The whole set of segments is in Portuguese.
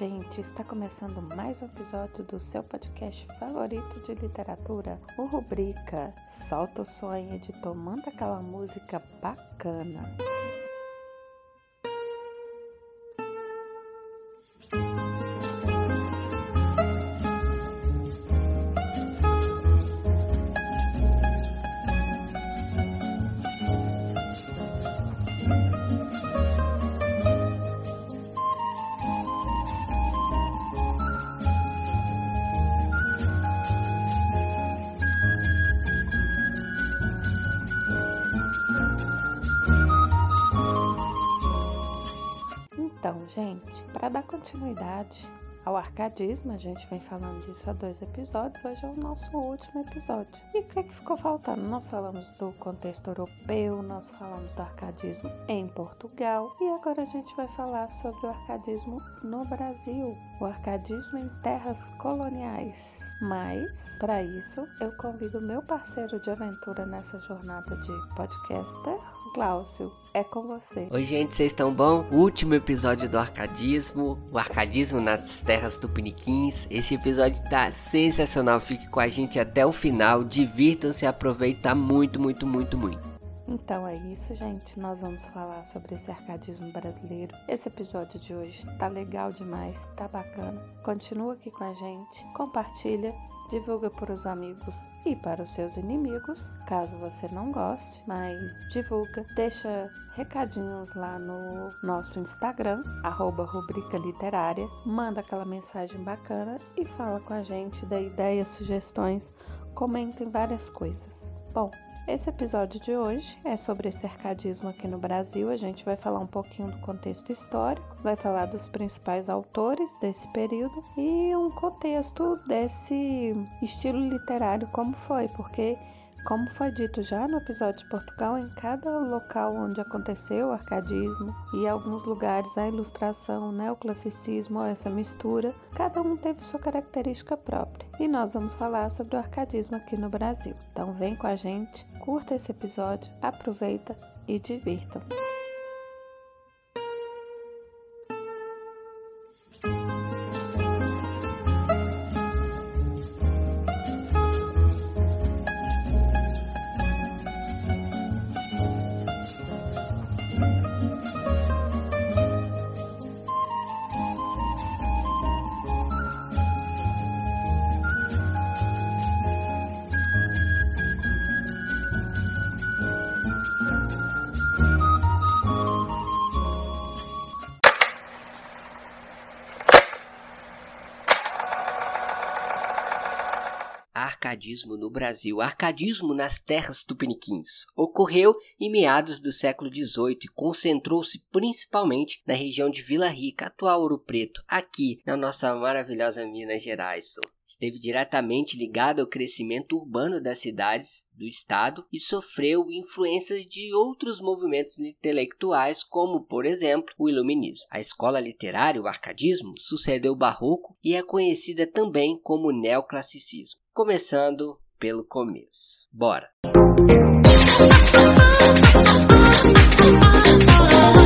Gente! Está começando mais um episódio do seu podcast favorito de literatura, o Rubrica. Solta o sonho de tomando aquela música bacana. Para dar continuidade ao arcadismo, a gente vem falando disso há dois episódios, hoje é o nosso último episódio. E o que, é que ficou faltando? Nós falamos do contexto europeu, nós falamos do arcadismo em Portugal e agora a gente vai falar sobre o arcadismo no Brasil, o arcadismo em terras coloniais. Mas, para isso, eu convido meu parceiro de aventura nessa jornada de podcaster, Glaucio, é com você. Oi, gente, vocês estão bom? Último episódio do Arcadismo, o Arcadismo nas terras tupiniquins. Esse episódio tá sensacional, fique com a gente até o final, divirtam-se, aproveitem muito, muito, muito, muito. Então é isso, gente. Nós vamos falar sobre esse arcadismo brasileiro. Esse episódio de hoje tá legal demais, tá bacana. Continua aqui com a gente, compartilha divulga para os amigos e para os seus inimigos, caso você não goste, mas divulga, deixa recadinhos lá no nosso Instagram, arroba rubrica literária, manda aquela mensagem bacana e fala com a gente, dê ideias, sugestões, comentem várias coisas. Bom, esse episódio de hoje é sobre esse arcadismo aqui no Brasil. A gente vai falar um pouquinho do contexto histórico, vai falar dos principais autores desse período e um contexto desse estilo literário como foi, porque como foi dito já no episódio de Portugal, em cada local onde aconteceu o arcadismo e alguns lugares a ilustração, o neoclassicismo, essa mistura, cada um teve sua característica própria. E nós vamos falar sobre o arcadismo aqui no Brasil. Então vem com a gente, curta esse episódio, aproveita e divirtam. Arcadismo no Brasil, arcadismo nas terras tupiniquins, ocorreu em meados do século XVIII e concentrou-se principalmente na região de Vila Rica, atual Ouro Preto, aqui na nossa maravilhosa Minas Gerais. Esteve diretamente ligado ao crescimento urbano das cidades do estado e sofreu influências de outros movimentos intelectuais, como, por exemplo, o Iluminismo. A escola literária, o arcadismo, sucedeu o barroco e é conhecida também como neoclassicismo começando pelo começo. Bora!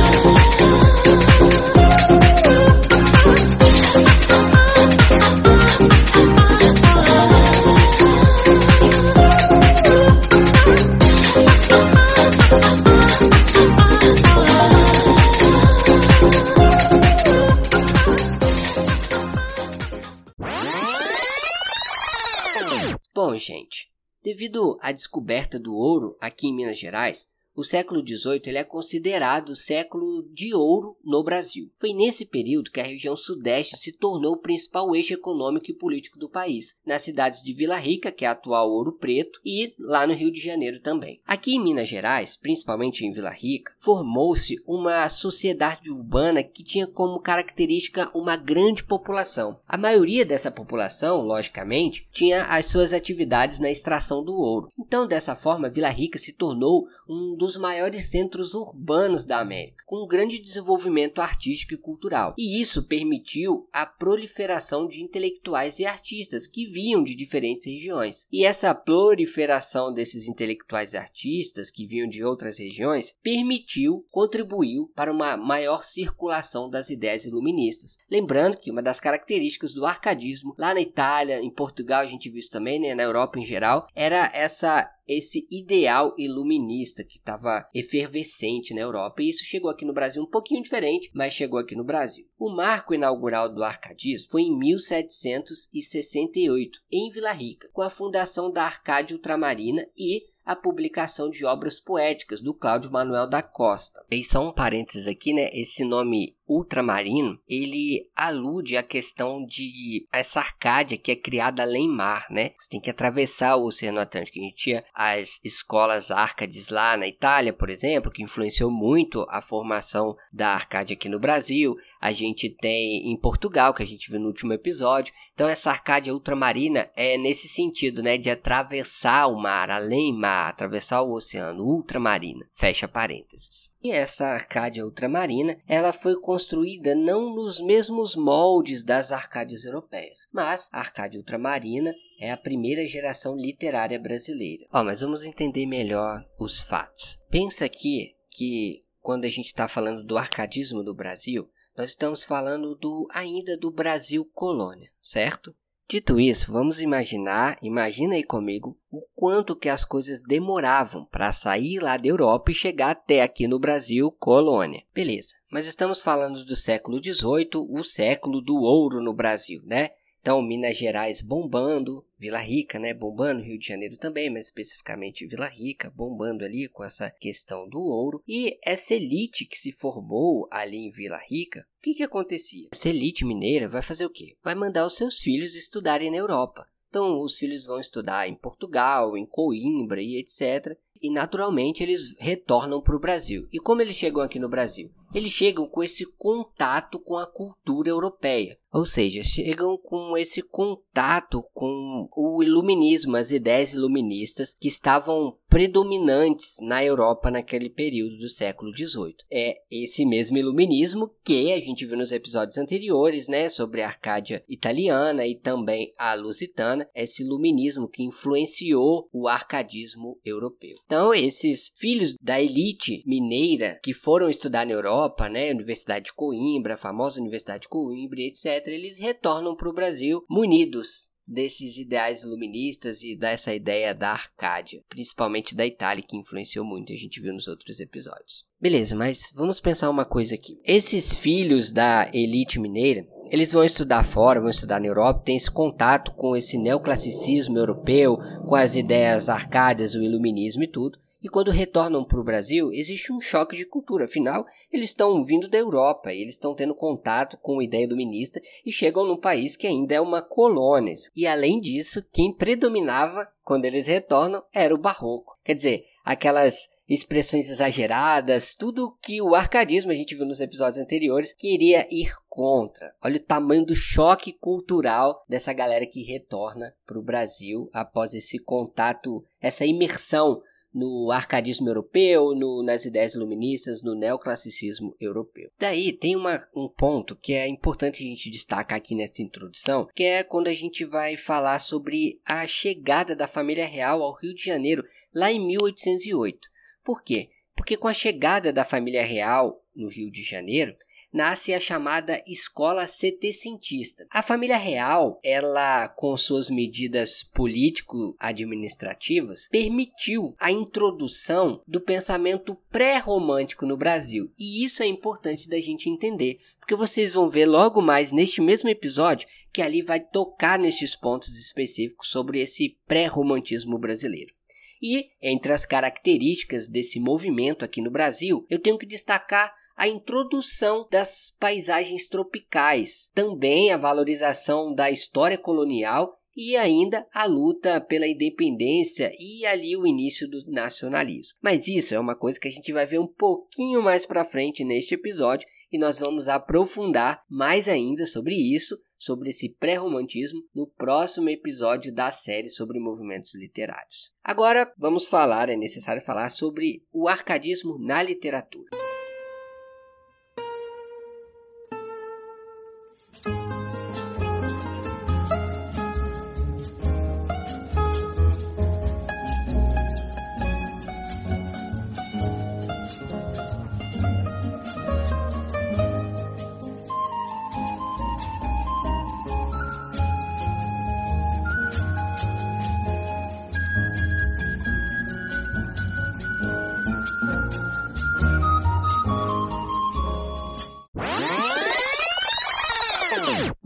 gente, devido à descoberta do ouro aqui em Minas Gerais, o século XVIII ele é considerado o século de ouro no Brasil. Foi nesse período que a região sudeste se tornou o principal eixo econômico e político do país, nas cidades de Vila Rica, que é a atual Ouro Preto, e lá no Rio de Janeiro também. Aqui em Minas Gerais, principalmente em Vila Rica, formou-se uma sociedade urbana que tinha como característica uma grande população. A maioria dessa população, logicamente, tinha as suas atividades na extração do ouro. Então, dessa forma, Vila Rica se tornou um dos maiores centros urbanos da América, com um grande desenvolvimento artístico e cultural. E isso permitiu a proliferação de intelectuais e artistas que vinham de diferentes regiões. E essa proliferação desses intelectuais e artistas que vinham de outras regiões permitiu, contribuiu para uma maior circulação das ideias iluministas. Lembrando que uma das características do arcadismo lá na Itália, em Portugal, a gente viu isso também, né, na Europa em geral, era essa esse ideal iluminista que estava efervescente na Europa. E isso chegou aqui no Brasil um pouquinho diferente, mas chegou aqui no Brasil. O marco inaugural do arcadismo foi em 1768, em Vila Rica, com a fundação da Arcádia Ultramarina e a publicação de obras poéticas do Cláudio Manuel da Costa. E só um parênteses aqui, né? Esse nome ultramarino, ele alude à questão de essa Arcádia que é criada além mar, né? Você tem que atravessar o Oceano Atlântico. A gente tinha as escolas Arcades lá na Itália, por exemplo, que influenciou muito a formação da Arcádia aqui no Brasil. A gente tem em Portugal, que a gente viu no último episódio. Então essa Arcádia ultramarina é nesse sentido, né, de atravessar o mar, além mar, atravessar o oceano, ultramarina. Fecha parênteses. E essa Arcádia ultramarina, ela foi construída não nos mesmos moldes das Arcádias europeias, mas a Arcádia Ultramarina é a primeira geração literária brasileira. Ó, mas vamos entender melhor os fatos. Pensa aqui que quando a gente está falando do arcadismo do Brasil, nós estamos falando do ainda do Brasil colônia, certo? Dito isso, vamos imaginar, imagina aí comigo, o quanto que as coisas demoravam para sair lá da Europa e chegar até aqui no Brasil, colônia. Beleza, mas estamos falando do século XVIII, o século do ouro no Brasil, né? Então, Minas Gerais bombando, Vila Rica, né, bombando, Rio de Janeiro também, mas especificamente Vila Rica, bombando ali com essa questão do ouro. E essa elite que se formou ali em Vila Rica, o que, que acontecia? Essa elite mineira vai fazer o quê? Vai mandar os seus filhos estudarem na Europa. Então, os filhos vão estudar em Portugal, em Coimbra e etc. E naturalmente eles retornam para o Brasil. E como eles chegam aqui no Brasil? Eles chegam com esse contato com a cultura europeia. Ou seja, chegam com esse contato com o iluminismo, as ideias iluministas que estavam predominantes na Europa naquele período do século XVIII. É esse mesmo iluminismo que a gente viu nos episódios anteriores, né, sobre a Arcádia italiana e também a lusitana, esse iluminismo que influenciou o arcadismo europeu. Então, esses filhos da elite mineira que foram estudar na Europa, né, Universidade de Coimbra, a famosa Universidade de Coimbra, etc eles retornam para o Brasil munidos desses ideais iluministas e dessa ideia da Arcádia, principalmente da Itália, que influenciou muito, a gente viu nos outros episódios. Beleza, mas vamos pensar uma coisa aqui. Esses filhos da elite mineira, eles vão estudar fora, vão estudar na Europa, têm esse contato com esse neoclassicismo europeu, com as ideias arcádias, o iluminismo e tudo. E quando retornam para o Brasil, existe um choque de cultura. Afinal, eles estão vindo da Europa, eles estão tendo contato com a ideia dominista e chegam num país que ainda é uma colônia. E além disso, quem predominava quando eles retornam era o barroco. Quer dizer, aquelas expressões exageradas, tudo que o arcadismo, a gente viu nos episódios anteriores, queria ir contra. Olha o tamanho do choque cultural dessa galera que retorna para o Brasil após esse contato, essa imersão no arcadismo europeu, no, nas ideias iluministas, no neoclassicismo europeu. Daí tem uma, um ponto que é importante a gente destacar aqui nessa introdução, que é quando a gente vai falar sobre a chegada da família real ao Rio de Janeiro, lá em 1808. Por quê? Porque com a chegada da família real no Rio de Janeiro, nasce a chamada escola setecentista. A família real, ela com suas medidas político-administrativas, permitiu a introdução do pensamento pré-romântico no Brasil. E isso é importante da gente entender, porque vocês vão ver logo mais neste mesmo episódio que ali vai tocar nestes pontos específicos sobre esse pré-romantismo brasileiro. E entre as características desse movimento aqui no Brasil, eu tenho que destacar a introdução das paisagens tropicais, também a valorização da história colonial e ainda a luta pela independência e ali o início do nacionalismo. Mas isso é uma coisa que a gente vai ver um pouquinho mais para frente neste episódio e nós vamos aprofundar mais ainda sobre isso, sobre esse pré-romantismo, no próximo episódio da série sobre movimentos literários. Agora vamos falar, é necessário falar sobre o arcadismo na literatura.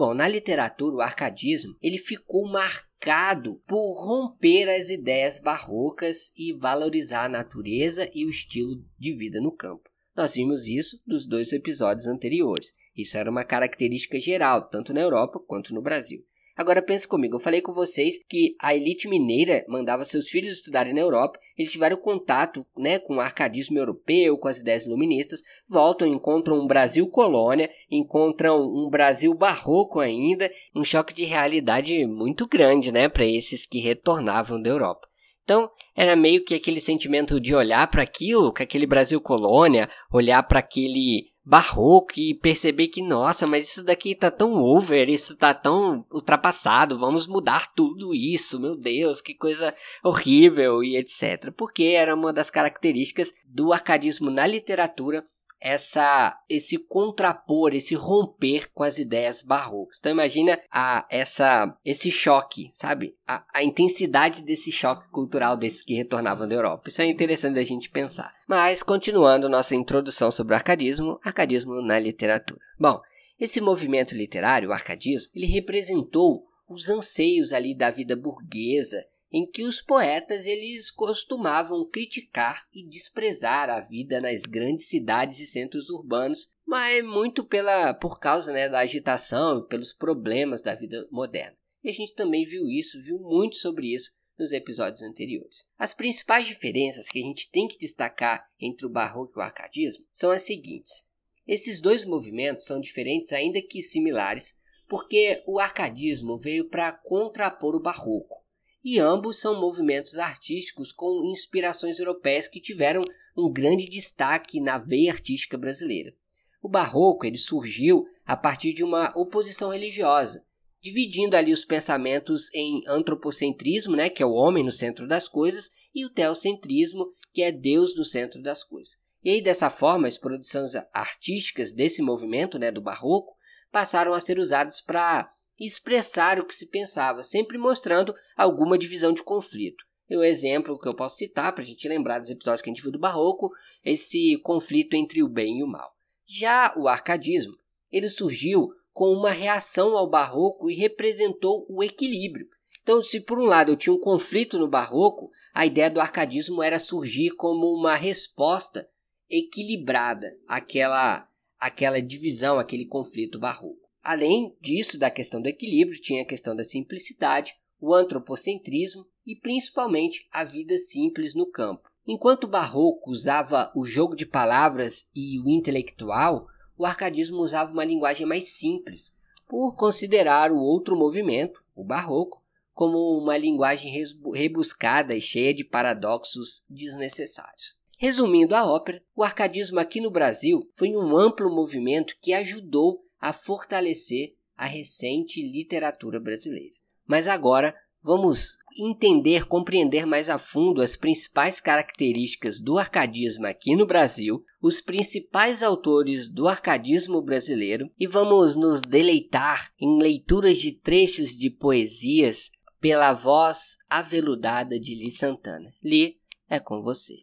Bom, na literatura, o arcadismo ele ficou marcado por romper as ideias barrocas e valorizar a natureza e o estilo de vida no campo. Nós vimos isso dos dois episódios anteriores. Isso era uma característica geral, tanto na Europa quanto no Brasil. Agora pense comigo, eu falei com vocês que a elite mineira mandava seus filhos estudarem na Europa, eles tiveram contato né, com o arcadismo europeu, com as ideias iluministas, voltam, encontram um Brasil colônia, encontram um Brasil barroco ainda, um choque de realidade muito grande né, para esses que retornavam da Europa. Então, era meio que aquele sentimento de olhar para aquilo, com aquele Brasil colônia, olhar para aquele barroco e perceber que, nossa, mas isso daqui tá tão over, isso tá tão ultrapassado, vamos mudar tudo isso, meu Deus, que coisa horrível e etc. Porque era uma das características do arcadismo na literatura essa esse contrapor, esse romper com as ideias barrocas. Então imagina a, essa esse choque, sabe? A, a intensidade desse choque cultural desses que retornavam da Europa. Isso é interessante da gente pensar. Mas continuando nossa introdução sobre o arcadismo, arcadismo na literatura. Bom, esse movimento literário, o arcadismo, ele representou os anseios ali da vida burguesa em que os poetas eles costumavam criticar e desprezar a vida nas grandes cidades e centros urbanos, mas muito pela por causa né, da agitação e pelos problemas da vida moderna. E a gente também viu isso, viu muito sobre isso nos episódios anteriores. As principais diferenças que a gente tem que destacar entre o barroco e o arcadismo são as seguintes. Esses dois movimentos são diferentes, ainda que similares, porque o arcadismo veio para contrapor o barroco e ambos são movimentos artísticos com inspirações europeias que tiveram um grande destaque na veia artística brasileira. O barroco ele surgiu a partir de uma oposição religiosa, dividindo ali os pensamentos em antropocentrismo, né, que é o homem no centro das coisas, e o teocentrismo, que é Deus no centro das coisas. E aí dessa forma, as produções artísticas desse movimento, né, do barroco, passaram a ser usadas para e expressar o que se pensava, sempre mostrando alguma divisão de conflito. E o exemplo que eu posso citar, para a gente lembrar dos episódios que a gente viu do Barroco, esse conflito entre o bem e o mal. Já o arcadismo, ele surgiu com uma reação ao Barroco e representou o equilíbrio. Então, se por um lado eu tinha um conflito no Barroco, a ideia do arcadismo era surgir como uma resposta equilibrada àquela, àquela divisão, aquele conflito barroco. Além disso, da questão do equilíbrio, tinha a questão da simplicidade, o antropocentrismo e principalmente a vida simples no campo. Enquanto o barroco usava o jogo de palavras e o intelectual, o arcadismo usava uma linguagem mais simples, por considerar o outro movimento, o barroco, como uma linguagem rebuscada e cheia de paradoxos desnecessários. Resumindo a ópera, o arcadismo aqui no Brasil foi um amplo movimento que ajudou a fortalecer a recente literatura brasileira. Mas agora vamos entender, compreender mais a fundo as principais características do arcadismo aqui no Brasil, os principais autores do arcadismo brasileiro e vamos nos deleitar em leituras de trechos de poesias pela voz aveludada de Li Santana. Li, é com você.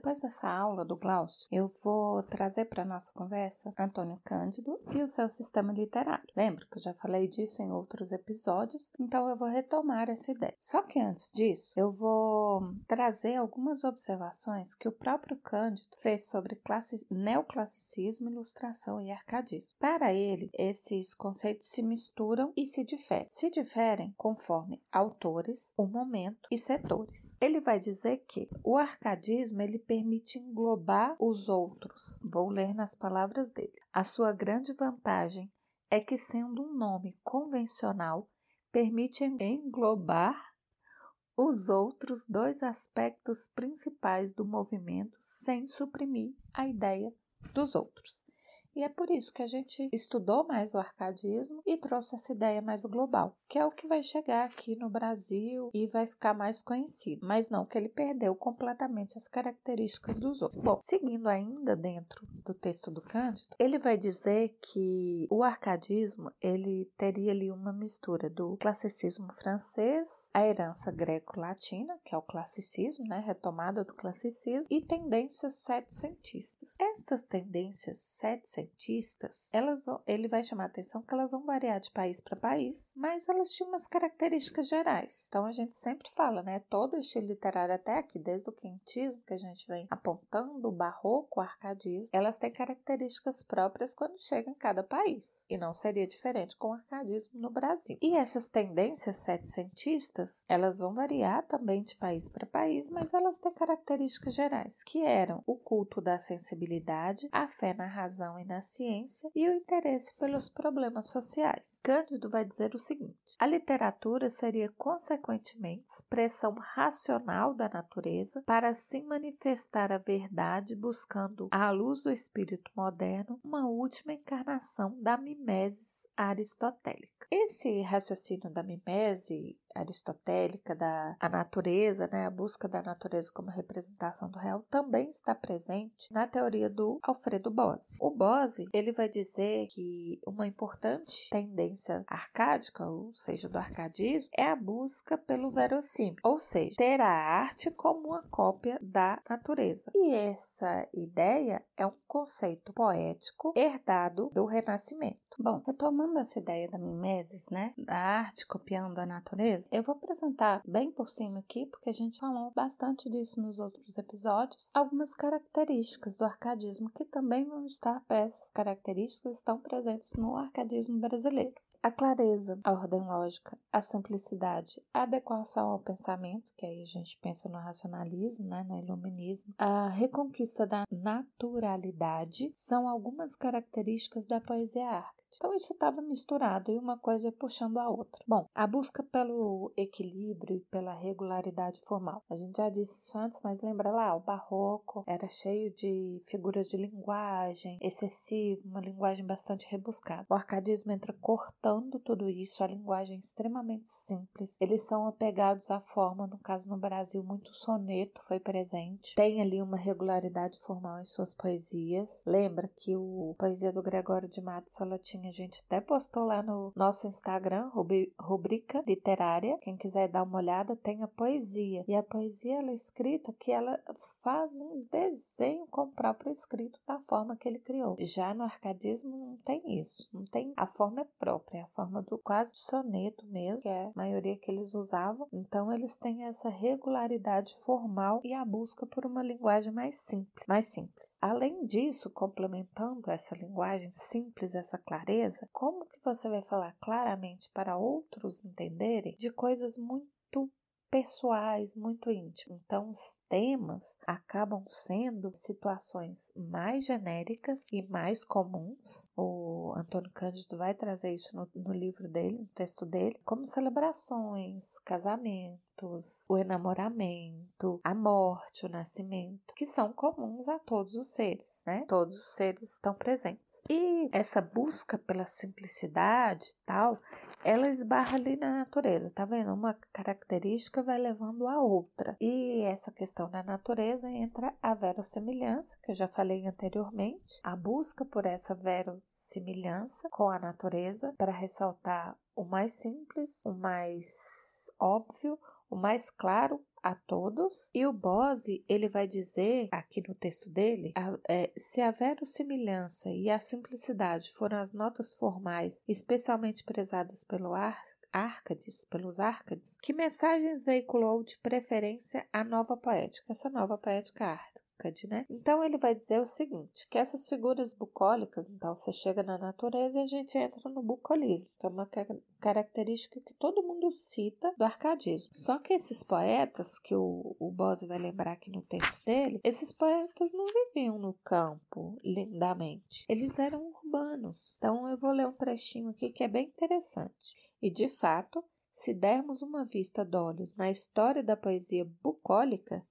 Depois dessa aula do Glaucio, eu vou trazer para nossa conversa Antônio Cândido e o seu sistema literário. Lembra que eu já falei disso em outros episódios, então eu vou retomar essa ideia. Só que antes disso, eu vou trazer algumas observações que o próprio Cândido fez sobre classi neoclassicismo, ilustração e arcadismo. Para ele, esses conceitos se misturam e se diferem. Se diferem conforme autores, o momento e setores. Ele vai dizer que o arcadismo ele permite englobar os outros. Vou ler nas palavras dele. A sua grande vantagem é que, sendo um nome convencional, permite englobar os outros dois aspectos principais do movimento sem suprimir a ideia dos outros. E é por isso que a gente estudou mais o arcadismo e trouxe essa ideia mais global, que é o que vai chegar aqui no Brasil e vai ficar mais conhecido. Mas não que ele perdeu completamente as características dos outros. Bom, seguindo ainda dentro do texto do Cândido, ele vai dizer que o arcadismo ele teria ali uma mistura do classicismo francês, a herança greco-latina, que é o classicismo, né, retomada do classicismo, e tendências setecentistas. Essas tendências setecentistas elas, ele vai chamar a atenção que elas vão variar de país para país, mas elas tinham umas características gerais. Então a gente sempre fala, né? Todo estilo literário até aqui, desde o quentismo que a gente vem apontando, o barroco, o arcadismo, elas têm características próprias quando chegam em cada país. E não seria diferente com o arcadismo no Brasil. E essas tendências setecentistas, elas vão variar também de país para país, mas elas têm características gerais, que eram o culto da sensibilidade, a fé na razão e na ciência e o interesse pelos problemas sociais. Cândido vai dizer o seguinte: a literatura seria consequentemente expressão racional da natureza para assim manifestar a verdade, buscando, à luz do espírito moderno, uma última encarnação da mimesis aristotélica. Esse raciocínio da mimese aristotélica da a natureza, né, a busca da natureza como representação do real, também está presente na teoria do Alfredo Bose. O Bose ele vai dizer que uma importante tendência arcádica, ou seja, do arcadismo, é a busca pelo verossímil, ou seja, ter a arte como uma cópia da natureza. E essa ideia é um conceito poético herdado do Renascimento. Bom, retomando essa ideia da mimesis, né, da arte copiando a natureza, eu vou apresentar bem por cima aqui, porque a gente falou bastante disso nos outros episódios, algumas características do arcadismo que também vão estar, essas características estão presentes no arcadismo brasileiro. A clareza, a ordem lógica, a simplicidade, a adequação ao pensamento, que aí a gente pensa no racionalismo, né, no iluminismo, a reconquista da naturalidade são algumas características da poesia arte. Então isso estava misturado e uma coisa puxando a outra. Bom, a busca pelo equilíbrio e pela regularidade formal. A gente já disse isso antes, mas lembra lá, o barroco era cheio de figuras de linguagem excessivo, uma linguagem bastante rebuscada. O arcadismo entra cortando tudo isso, a linguagem é extremamente simples. Eles são apegados à forma, no caso no Brasil, muito soneto foi presente. Tem ali uma regularidade formal em suas poesias. Lembra que o poesia do Gregório de Matos ela tinha a gente até postou lá no nosso Instagram, rubrica literária. Quem quiser dar uma olhada, tem a poesia. E a poesia ela é escrita que ela faz um desenho com o próprio escrito da forma que ele criou. Já no arcadismo não tem isso. Não tem a forma é própria, é a forma do quase soneto mesmo, que é a maioria que eles usavam. Então eles têm essa regularidade formal e a busca por uma linguagem mais simples, mais simples. Além disso, complementando essa linguagem simples, essa clareza clareza, como que você vai falar claramente para outros entenderem de coisas muito pessoais, muito íntimas. Então, os temas acabam sendo situações mais genéricas e mais comuns. O Antônio Cândido vai trazer isso no, no livro dele, no texto dele, como celebrações, casamentos, o enamoramento, a morte, o nascimento, que são comuns a todos os seres, né? Todos os seres estão presentes. E essa busca pela simplicidade tal, ela esbarra ali na natureza, tá vendo? Uma característica vai levando a outra. E essa questão da natureza entra a verossimilhança, que eu já falei anteriormente, a busca por essa verossimilhança com a natureza para ressaltar o mais simples, o mais óbvio, o mais claro a todos. E o Bose, ele vai dizer aqui no texto dele, a, é, se a verossimilhança e a simplicidade foram as notas formais especialmente prezadas pelo ar, pelos Árcades, que mensagens veiculou de preferência a nova poética, essa nova poética Árcade, né? Então ele vai dizer o seguinte, que essas figuras bucólicas, então você chega na natureza e a gente entra no bucolismo, que é uma característica que todo mundo cita do arcadismo. Só que esses poetas, que o, o Bose vai lembrar aqui no texto dele, esses poetas não viviam no campo lindamente, eles eram urbanos. Então eu vou ler um trechinho aqui que é bem interessante. E de fato, se dermos uma vista d'olhos na história da poesia bucólica,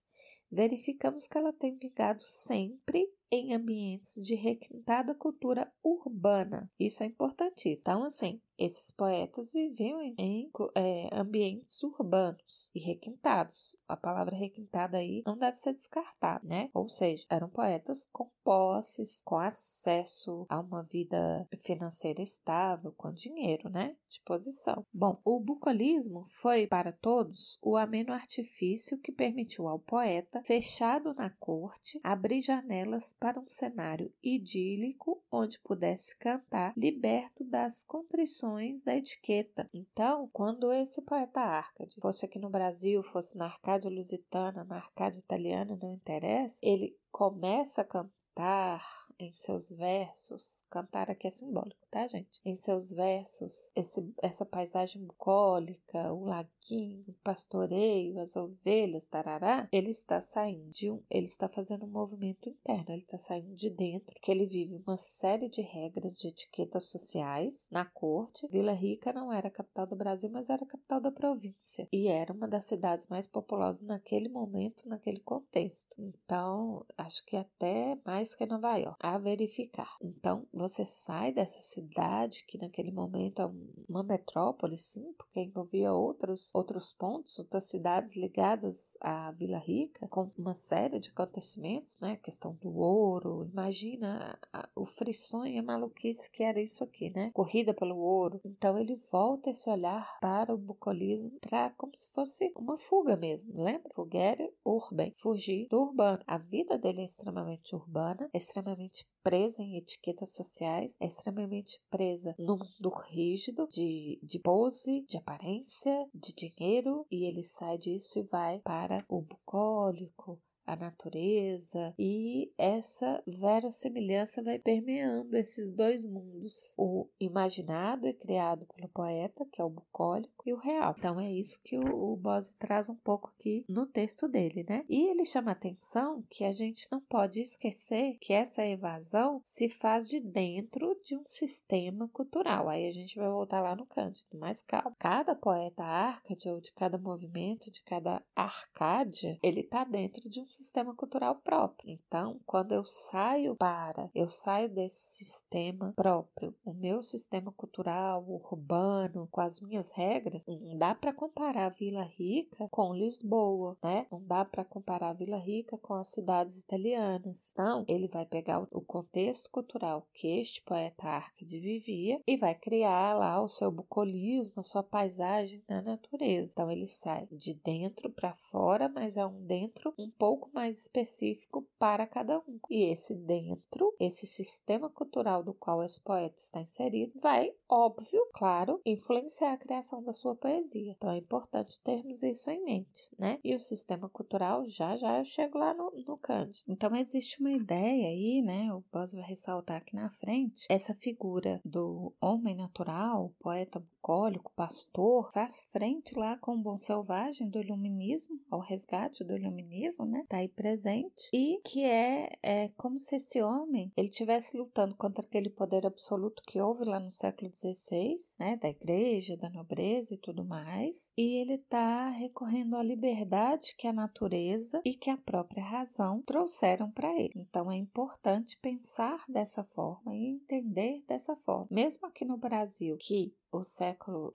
verificamos que ela tem vingado sempre em ambientes de requintada cultura urbana. Isso é importantíssimo. Então, assim, esses poetas viviam em, em é, ambientes urbanos e requintados. A palavra requintada aí não deve ser descartada, né? Ou seja, eram poetas com posses, com acesso a uma vida financeira estável, com dinheiro, né? De posição. Bom, o bucolismo foi para todos o ameno artifício que permitiu ao poeta, fechado na corte, abrir janelas para um cenário idílico onde pudesse cantar, liberto das contrições da etiqueta. Então, quando esse poeta Arcade fosse aqui no Brasil, fosse na Arcádia Lusitana, na Arcádia Italiana, não interessa, ele começa a cantar em seus versos, cantar aqui é simbólico, tá, gente? Em seus versos, esse, essa paisagem bucólica, o laguinho, o pastoreio, as ovelhas, tarará, ele está saindo de um, ele está fazendo um movimento interno, ele está saindo de dentro, que ele vive uma série de regras de etiquetas sociais na corte. Vila Rica não era a capital do Brasil, mas era a capital da província e era uma das cidades mais populosas naquele momento, naquele contexto. Então, acho que até mais que Nova York a verificar. Então, você sai dessa cidade, que naquele momento é uma metrópole, sim, porque envolvia outros, outros pontos, outras cidades ligadas à Vila Rica, com uma série de acontecimentos, né? A questão do ouro, imagina o frisson e a maluquice que era isso aqui, né? Corrida pelo ouro. Então, ele volta esse olhar para o bucolismo, para como se fosse uma fuga mesmo, lembra? Fugere urban, fugir do urbano. A vida dele é extremamente urbana, extremamente extremamente presa em etiquetas sociais, é extremamente presa no mundo rígido de, de pose, de aparência, de dinheiro, e ele sai disso e vai para o bucólico, a natureza e essa verossimilhança vai permeando esses dois mundos, o imaginado e criado pelo poeta, que é o bucólico, e o real. Então é isso que o, o Bose traz um pouco aqui no texto dele, né? E ele chama atenção que a gente não pode esquecer que essa evasão se faz de dentro de um sistema cultural. Aí a gente vai voltar lá no Cândido, mais calma. Cada poeta árcade ou de cada movimento, de cada arcádia, ele está dentro de um sistema cultural próprio. Então, quando eu saio para, eu saio desse sistema próprio, o meu sistema cultural urbano, com as minhas regras, não dá para comparar Vila Rica com Lisboa, né? Não dá para comparar Vila Rica com as cidades italianas. Então, ele vai pegar o contexto cultural que este poeta Arcade vivia e vai criar lá o seu bucolismo, a sua paisagem na natureza. Então, ele sai de dentro para fora, mas é um dentro um pouco mais específico para cada um. E esse dentro, esse sistema cultural do qual esse poeta está inserido, vai, óbvio, claro, influenciar a criação da sua poesia. Então é importante termos isso em mente, né? E o sistema cultural, já já eu chego lá no, no Cândido. Então existe uma ideia aí, né? O Buzz vai ressaltar aqui na frente, essa figura do homem natural, poeta bucólico, pastor, faz frente lá com o bom selvagem do iluminismo, ao resgate do iluminismo, né? Tá aí presente e que é, é como se esse homem ele estivesse lutando contra aquele poder absoluto que houve lá no século XVI, né, da igreja, da nobreza e tudo mais, e ele está recorrendo à liberdade que a natureza e que a própria razão trouxeram para ele. Então é importante pensar dessa forma e entender dessa forma. Mesmo aqui no Brasil, que o século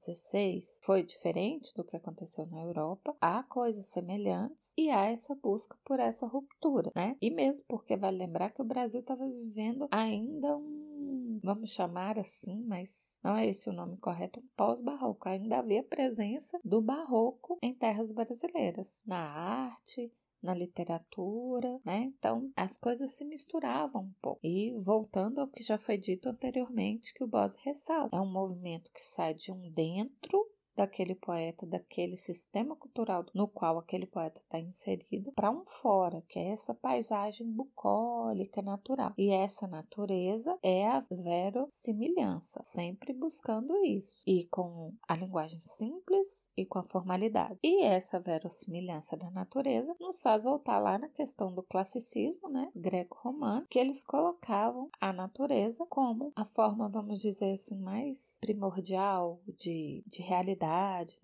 XVI é, foi diferente do que aconteceu na Europa, há coisas semelhantes e essa busca por essa ruptura, né? E mesmo porque vale lembrar que o Brasil estava vivendo ainda um vamos chamar assim, mas não é esse o nome correto, um pós-barroco. Ainda havia presença do barroco em terras brasileiras, na arte, na literatura, né? Então as coisas se misturavam um pouco. E voltando ao que já foi dito anteriormente, que o Bose ressalta, é um movimento que sai de um dentro daquele poeta, daquele sistema cultural no qual aquele poeta está inserido, para um fora, que é essa paisagem bucólica natural. E essa natureza é a verossimilhança, sempre buscando isso, e com a linguagem simples e com a formalidade. E essa verossimilhança da natureza nos faz voltar lá na questão do classicismo, né, greco-romano, que eles colocavam a natureza como a forma, vamos dizer assim, mais primordial de, de realidade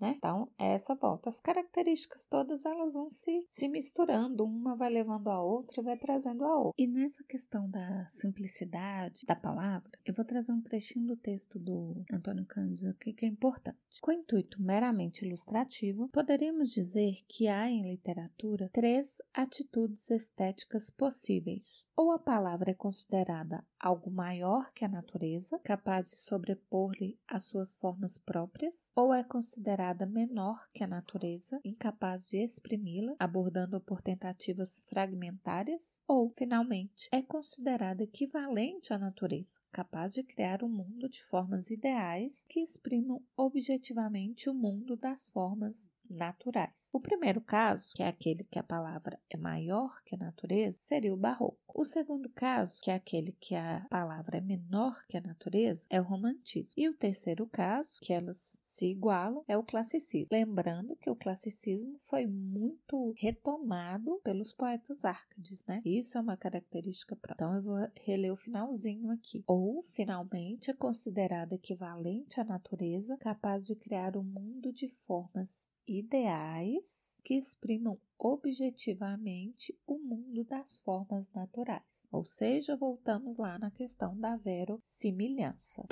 né? Então, essa volta. As características todas elas vão se, se misturando, uma vai levando a outra e vai trazendo a outra. E nessa questão da simplicidade da palavra, eu vou trazer um trechinho do texto do Antônio Cândido aqui que é importante. Com intuito meramente ilustrativo, poderíamos dizer que há em literatura três atitudes estéticas possíveis. Ou a palavra é considerada algo maior que a natureza, capaz de sobrepor-lhe as suas formas próprias, ou é considerada menor que a natureza, incapaz de exprimi-la, abordando-a por tentativas fragmentárias, ou, finalmente, é considerada equivalente à natureza, capaz de criar um mundo de formas ideais que exprimam objetivamente o mundo das formas naturais. O primeiro caso, que é aquele que a palavra é maior que a natureza, seria o barroco. O segundo caso, que é aquele que a palavra é menor que a natureza, é o romantismo. E o terceiro caso, que elas se igualam, é o classicismo. Lembrando que o classicismo foi muito retomado pelos poetas árcades, né? Isso é uma característica própria. Então eu vou reler o finalzinho aqui. Ou, finalmente, é considerada equivalente à natureza, capaz de criar um mundo de formas ideais que exprimam objetivamente o mundo das formas naturais. Ou seja, voltamos lá na questão da verossimilhança.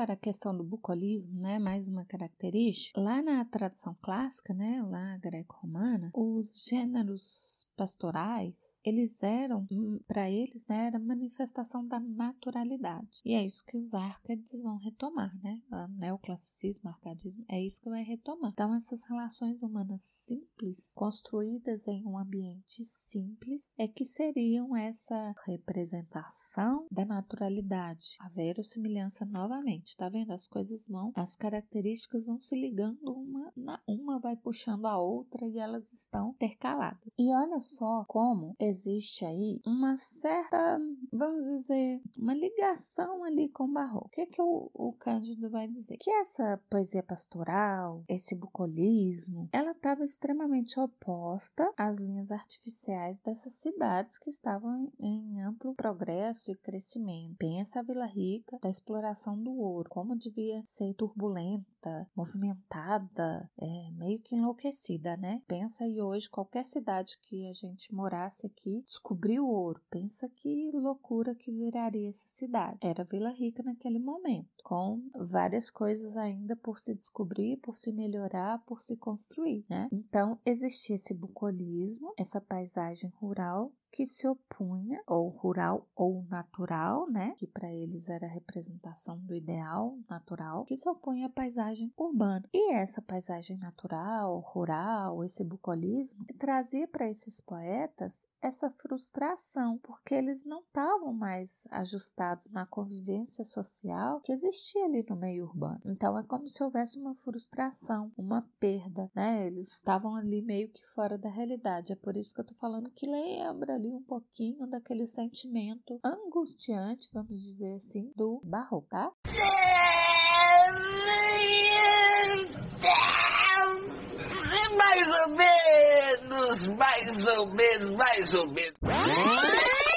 Para a questão do bucolismo, né, mais uma característica, lá na tradição clássica, né, lá greco-romana, os gêneros pastorais, eles eram, hum, para eles, né, era manifestação da naturalidade. E é isso que os arcades vão retomar, né? O neoclassicismo, arcadismo, é isso que vai retomar. Então, essas relações humanas simples, construídas em um ambiente simples, é que seriam essa representação da naturalidade, a verossimilhança novamente tá vendo? As coisas vão, as características vão se ligando uma na uma vai puxando a outra e elas estão intercaladas. E olha só como existe aí uma certa, vamos dizer, uma ligação ali com o barroco. O que, é que o, o Cândido vai dizer? Que essa poesia pastoral, esse bucolismo, ela estava extremamente oposta às linhas artificiais dessas cidades que estavam em amplo progresso e crescimento. Pensa a Vila Rica da exploração do ouro como devia ser movimentada, é, meio que enlouquecida, né? Pensa aí hoje, qualquer cidade que a gente morasse aqui, descobriu ouro. Pensa que loucura que viraria essa cidade. Era Vila Rica naquele momento, com várias coisas ainda por se descobrir, por se melhorar, por se construir, né? Então existia esse bucolismo, essa paisagem rural que se opunha, ou rural ou natural, né, que para eles era a representação do ideal natural, que se opunha à paisagem urbana. E essa paisagem natural, rural, esse bucolismo, trazia para esses poetas essa frustração, porque eles não estavam mais ajustados na convivência social que existia ali no meio urbano. Então é como se houvesse uma frustração, uma perda, né? Eles estavam ali meio que fora da realidade. É por isso que eu tô falando que lembra ali um pouquinho daquele sentimento angustiante, vamos dizer assim, do barroco, tá? Mais ou menos. mais ou menos, mais ou menos.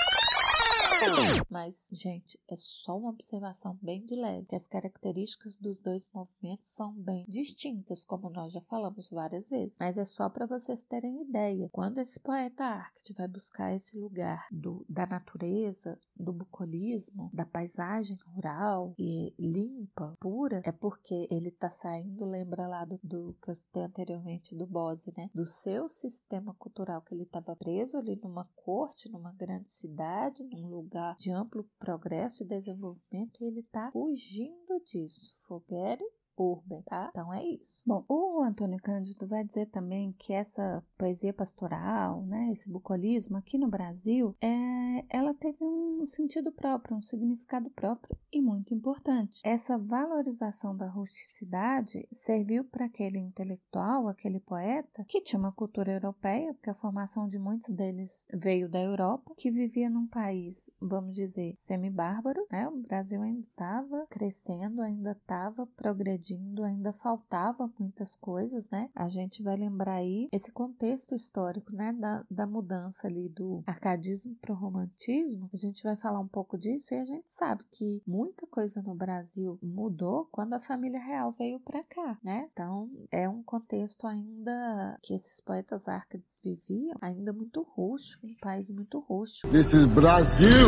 Mas, gente, é só uma observação bem de leve, que as características dos dois movimentos são bem distintas, como nós já falamos várias vezes. Mas é só para vocês terem ideia. Quando esse poeta Arcade vai buscar esse lugar do, da natureza, do bucolismo, da paisagem rural e limpa, pura, é porque ele está saindo, lembra lá do, do que eu citei anteriormente do Bose, né? Do seu sistema cultural que ele estava preso ali numa corte, numa grande cidade, num lugar de amplo progresso e desenvolvimento, ele está fugindo disso. Forgetting urban, tá? Então é isso. Bom, o Antônio Cândido vai dizer também que essa poesia pastoral, né, esse bucolismo aqui no Brasil, é, ela teve um sentido próprio, um significado próprio e muito importante. Essa valorização da rusticidade serviu para aquele intelectual, aquele poeta, que tinha uma cultura europeia, porque a formação de muitos deles veio da Europa, que vivia num país, vamos dizer, semi-bárbaro, né? O Brasil ainda estava crescendo, ainda estava progredindo ainda faltava muitas coisas, né? A gente vai lembrar aí esse contexto histórico, né, da, da mudança ali do arcadismo para o romantismo. A gente vai falar um pouco disso e a gente sabe que muita coisa no Brasil mudou quando a família real veio para cá, né? Então é um contexto ainda que esses poetas arcades viviam, ainda muito rústico, um país muito rústico. This is Brasil!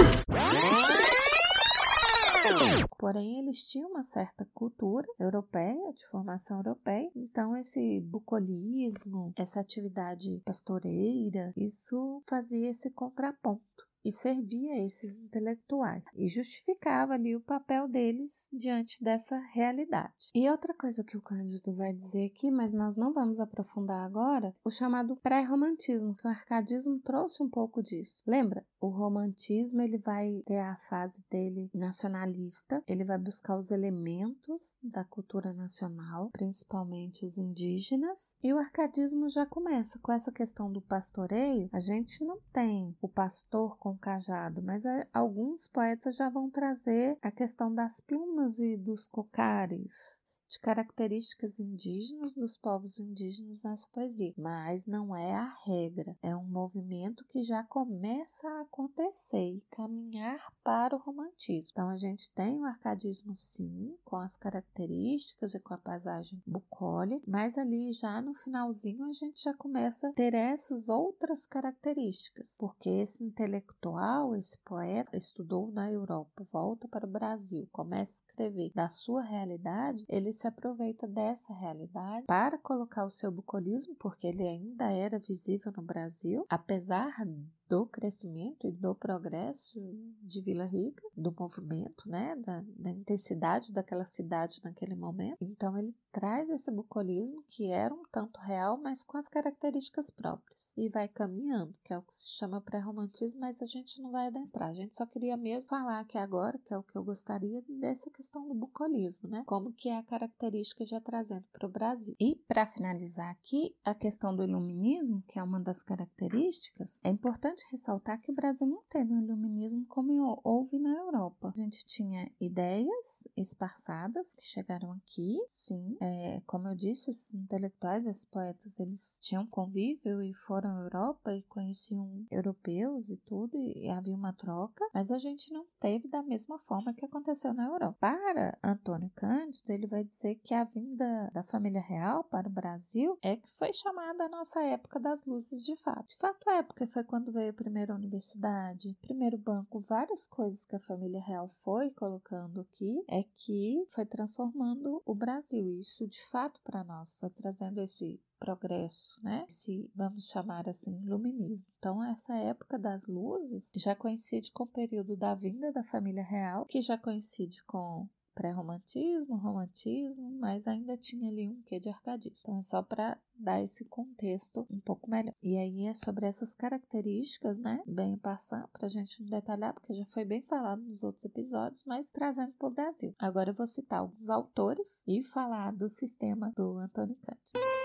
Porém, eles tinham uma certa cultura europeia, de formação europeia, então esse bucolismo, essa atividade pastoreira, isso fazia esse contraponto e servia esses intelectuais e justificava ali o papel deles diante dessa realidade. E outra coisa que o Cândido vai dizer aqui, mas nós não vamos aprofundar agora, o chamado pré-romantismo, que o arcadismo trouxe um pouco disso. Lembra? O romantismo ele vai ter a fase dele nacionalista, ele vai buscar os elementos da cultura nacional, principalmente os indígenas, e o arcadismo já começa com essa questão do pastoreio. A gente não tem o pastor com cajado, mas alguns poetas já vão trazer a questão das plumas e dos cocares, de características indígenas dos povos indígenas nessa poesia, mas não é a regra. É um movimento que já começa a acontecer e caminhar para o romantismo. Então a gente tem o arcadismo sim, com as características e com a paisagem bucólica, mas ali já no finalzinho a gente já começa a ter essas outras características, porque esse intelectual, esse poeta, estudou na Europa, volta para o Brasil, começa a escrever da sua realidade, ele se aproveita dessa realidade para colocar o seu bucolismo, porque ele ainda era visível no Brasil, apesar do crescimento e do progresso de Vila Rica, do movimento, né, da, da, intensidade daquela cidade naquele momento. Então ele traz esse bucolismo que era um tanto real, mas com as características próprias e vai caminhando, que é o que se chama pré-romantismo, mas a gente não vai adentrar. A gente só queria mesmo falar aqui agora, que é o que eu gostaria dessa questão do bucolismo, né? Como que é a característica já trazendo para o Brasil. E para finalizar aqui, a questão do iluminismo, que é uma das características, é importante importante ressaltar que o Brasil não teve um iluminismo como houve na Europa. A gente tinha ideias esparçadas que chegaram aqui, sim. É, como eu disse, esses intelectuais, esses poetas, eles tinham convívio e foram à Europa e conheciam europeus e tudo, e havia uma troca, mas a gente não teve da mesma forma que aconteceu na Europa. Para Antônio Cândido, ele vai dizer que a vinda da família real para o Brasil é que foi chamada a nossa época das luzes de fato. De fato, a época foi quando veio a primeira universidade, primeiro banco, várias coisas que a família real foi colocando aqui é que foi transformando o Brasil. Isso de fato para nós foi trazendo esse progresso, né? Se vamos chamar assim, iluminismo. Então, essa época das luzes já coincide com o período da vinda da família real, que já coincide com pré-romantismo, romantismo, mas ainda tinha ali um quê de arcadismo. Então é só para dar esse contexto um pouco melhor. E aí é sobre essas características, né? Bem passando para a gente não detalhar, porque já foi bem falado nos outros episódios, mas trazendo para o Brasil. Agora eu vou citar alguns autores e falar do sistema do Antônio Cândido.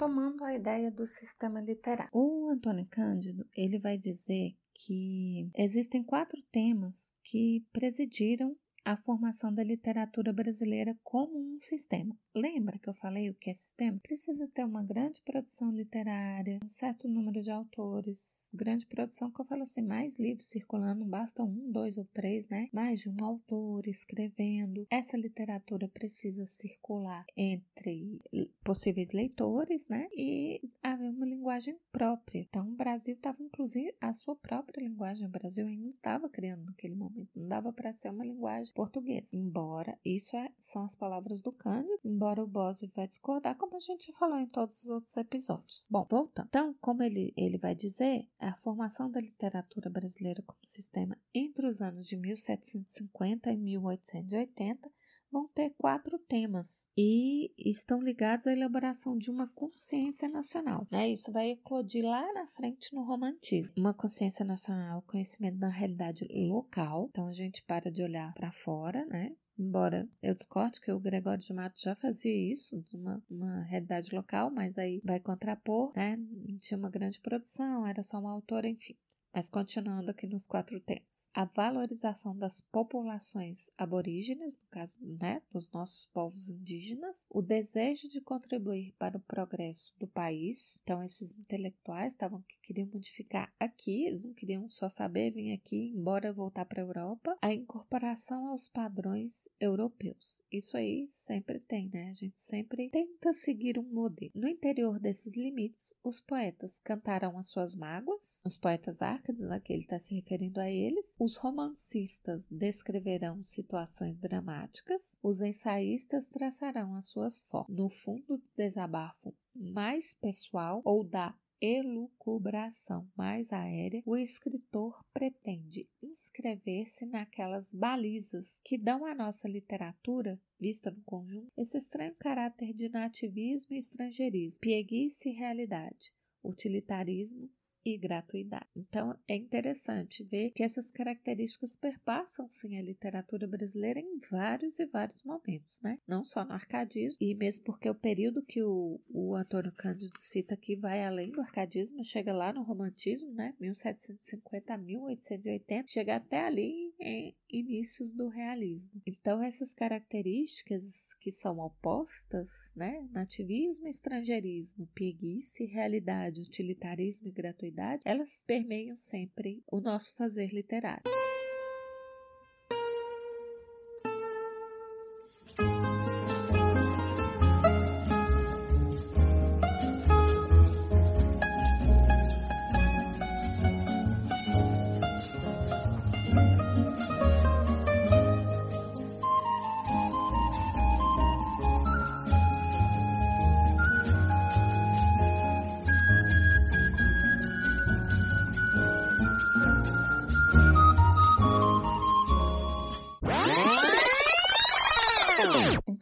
Bom, retomando a ideia do sistema literário. O Antônio Cândido, ele vai dizer que existem quatro temas que presidiram a formação da literatura brasileira como um sistema. Lembra que eu falei o que é sistema? Precisa ter uma grande produção literária, um certo número de autores, grande produção que eu falo assim, mais livros circulando, não basta um, dois ou três, né? Mais de um autor escrevendo. Essa literatura precisa circular entre possíveis leitores, né? E haver uma linguagem própria. Então, o Brasil estava, inclusive, a sua própria linguagem. O Brasil ainda estava criando naquele momento. Não dava para ser uma linguagem portuguesa. Embora, isso é, são as palavras do Cândido, embora o Bose vai discordar, como a gente já falou em todos os outros episódios. Bom, voltando. Então, como ele, ele vai dizer, a formação da literatura brasileira como sistema entre os anos de 1750 e 1880 vão ter quatro temas e estão ligados à elaboração de uma consciência nacional. Né? Isso vai eclodir lá na frente no romantismo. Uma consciência nacional, conhecimento da realidade local. Então a gente para de olhar para fora, né? Embora eu discorde que o Gregório de Matos já fazia isso, uma, uma realidade local, mas aí vai contrapor, né? Tinha uma grande produção, era só uma autora, enfim. Mas continuando aqui nos quatro temas. A valorização das populações aborígenes, no caso né, dos nossos povos indígenas, o desejo de contribuir para o progresso do país. Então, esses intelectuais estavam que queriam modificar aqui, eles não queriam só saber vir aqui, embora voltar para a Europa. A incorporação aos padrões europeus. Isso aí sempre tem, né? A gente sempre tenta seguir um modelo. No interior desses limites, os poetas cantarão as suas mágoas, os poetas Sócrates, a que ele está se referindo a eles. Os romancistas descreverão situações dramáticas, os ensaístas traçarão as suas formas. No fundo do desabafo mais pessoal ou da elucubração mais aérea, o escritor pretende inscrever-se naquelas balizas que dão à nossa literatura, vista no conjunto, esse estranho caráter de nativismo e estrangeirismo, pieguice e realidade, utilitarismo e gratuidade. Então é interessante ver que essas características perpassam sim a literatura brasileira em vários e vários momentos, né? Não só no arcadismo, e mesmo porque o período que o, o Antônio Cândido cita aqui vai além do arcadismo, chega lá no romantismo, né? 1750 a 1880, chega até ali em inícios do realismo. Então essas características que são opostas, né? Nativismo estrangeirismo, pieguice, realidade, utilitarismo e gratuidade elas permeiam sempre o nosso fazer literário.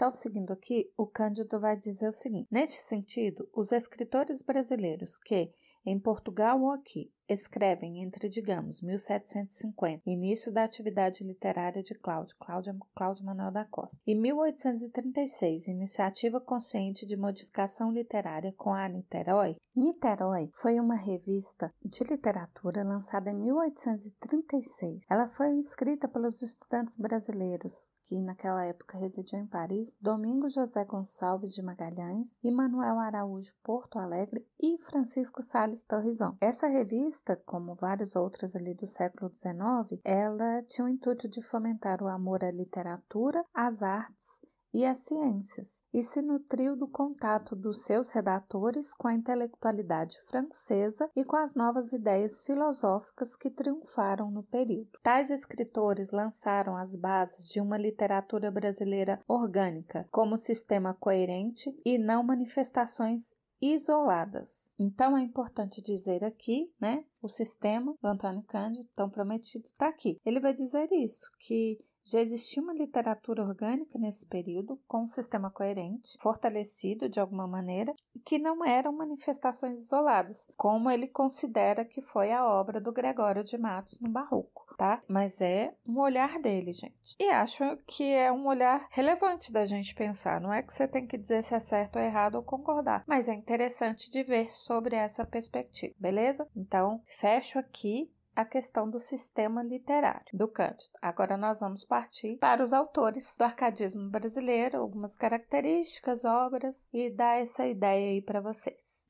Então, seguindo aqui, o Cândido vai dizer o seguinte: neste sentido, os escritores brasileiros que, em Portugal ou aqui, escrevem entre, digamos, 1750, início da atividade literária de Cláudio, Cláudio, Cláudio Manuel da Costa, e 1836, iniciativa consciente de modificação literária com a Niterói. Niterói foi uma revista de literatura lançada em 1836. Ela foi escrita pelos estudantes brasileiros que naquela época residiam em Paris, Domingos José Gonçalves de Magalhães, Manuel Araújo Porto Alegre e Francisco Sales Torrizon. Essa revista, como várias outras ali do século XIX, ela tinha o intuito de fomentar o amor à literatura, às artes e as ciências, e se nutriu do contato dos seus redatores com a intelectualidade francesa e com as novas ideias filosóficas que triunfaram no período. Tais escritores lançaram as bases de uma literatura brasileira orgânica, como sistema coerente e não manifestações isoladas. Então é importante dizer aqui, né, o sistema do Antônio Cândido, tão prometido, está aqui. Ele vai dizer isso, que já existia uma literatura orgânica nesse período, com um sistema coerente, fortalecido de alguma maneira, que não eram manifestações isoladas, como ele considera que foi a obra do Gregório de Matos no Barroco. tá? Mas é um olhar dele, gente. E acho que é um olhar relevante da gente pensar. Não é que você tem que dizer se é certo ou errado ou concordar, mas é interessante de ver sobre essa perspectiva, beleza? Então, fecho aqui a questão do sistema literário do Cândido. Agora nós vamos partir para os autores do arcadismo brasileiro, algumas características, obras e dar essa ideia aí para vocês.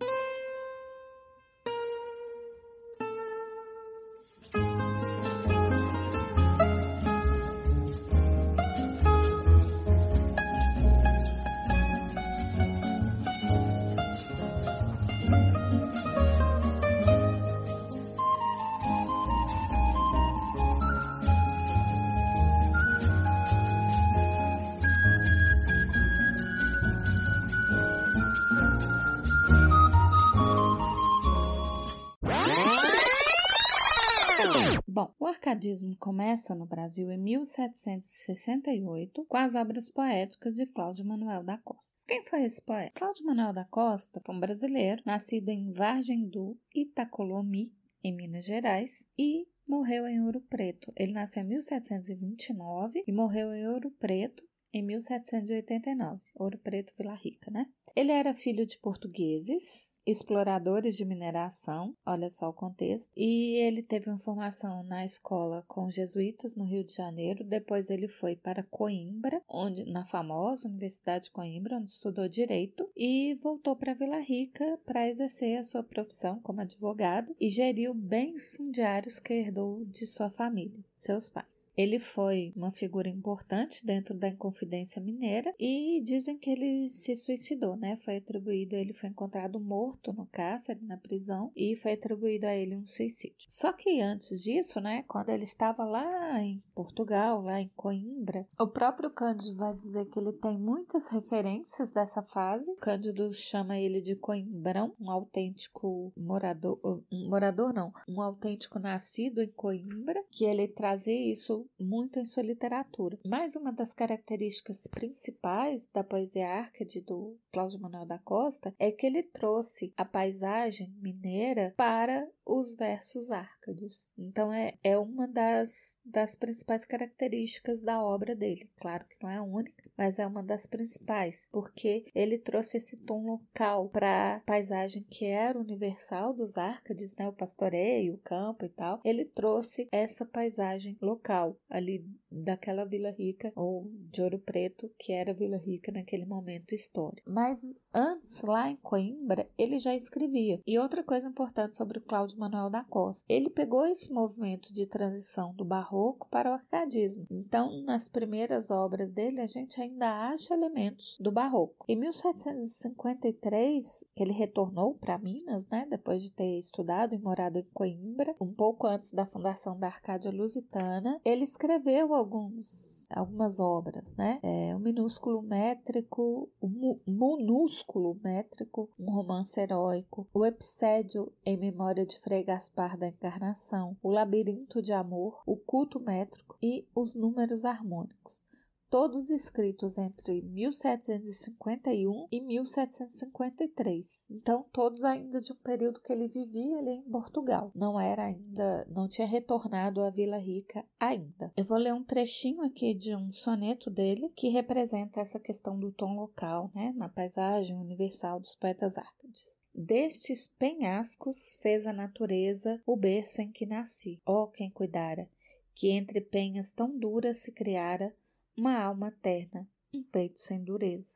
Arcadismo começa no Brasil em 1768 com as obras poéticas de Cláudio Manuel da Costa. Quem foi esse poeta? Cláudio Manuel da Costa foi um brasileiro nascido em Vargem do Itacolomi, em Minas Gerais, e morreu em Ouro Preto. Ele nasceu em 1729 e morreu em Ouro Preto em 1789. Ouro Preto, Vila Rica, né? Ele era filho de portugueses, exploradores de mineração, olha só o contexto, e ele teve uma formação na escola com jesuítas no Rio de Janeiro. Depois ele foi para Coimbra, onde na famosa Universidade de Coimbra, onde estudou direito, e voltou para Vila Rica para exercer a sua profissão como advogado e geriu bens fundiários que herdou de sua família, seus pais. Ele foi uma figura importante dentro da Inconfidência Mineira e dizem que ele se suicidou, né? Foi atribuído, ele foi encontrado morto no cárcere, na prisão, e foi atribuído a ele um suicídio. Só que antes disso, né, quando ele estava lá em Portugal, lá em Coimbra, o próprio Cândido vai dizer que ele tem muitas referências dessa fase. Cândido chama ele de Coimbrão, um autêntico morador, um morador não, um autêntico nascido em Coimbra, que ele trazia isso muito em sua literatura. Mais uma das características principais da poesia árcade do Cláudio Manuel da Costa é que ele trouxe a paisagem mineira para os versos árcades. Então é, é uma das, das principais características da obra dele. Claro que não é a única, mas é uma das principais, porque ele trouxe esse tom local para a paisagem que era universal dos árcades, né? o pastoreio, o campo e tal. Ele trouxe essa paisagem local ali daquela Vila Rica ou de Ouro Preto, que era Vila Rica naquele momento histórico. Mas antes, lá em Coimbra, ele já escrevia. E outra coisa importante sobre o Cláudio Manuel da Costa, ele pegou esse movimento de transição do barroco para o arcadismo. Então, nas primeiras obras dele, a gente ainda acha elementos do barroco. Em 1753, que ele retornou para Minas, né, depois de ter estudado e morado em Coimbra, um pouco antes da fundação da Arcádia Lusitana, ele escreveu alguns, algumas obras, né? É, o minúsculo métrico, o mu, minúsculo métrico, um romance heróico, o epissédio em memória de Frei Gaspar da Encarnação, o labirinto de amor, o culto métrico e os números harmônicos todos escritos entre 1751 e 1753. Então, todos ainda de um período que ele vivia ali em Portugal. Não era ainda, não tinha retornado à Vila Rica ainda. Eu vou ler um trechinho aqui de um soneto dele que representa essa questão do tom local, né, na paisagem universal dos poetas árcades. Destes penhascos fez a natureza o berço em que nasci. Oh, quem cuidara, que entre penhas tão duras se criara uma alma terna, um peito sem dureza.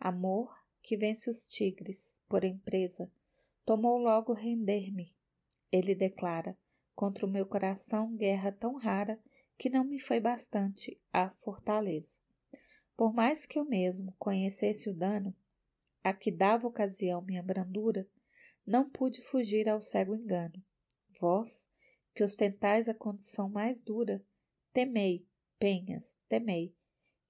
Amor que vence os tigres, por empresa, tomou logo render-me. Ele declara, contra o meu coração guerra tão rara que não me foi bastante a fortaleza. Por mais que eu mesmo conhecesse o dano a que dava ocasião minha brandura, não pude fugir ao cego engano. Vós, que ostentais a condição mais dura, temei penhas, temei,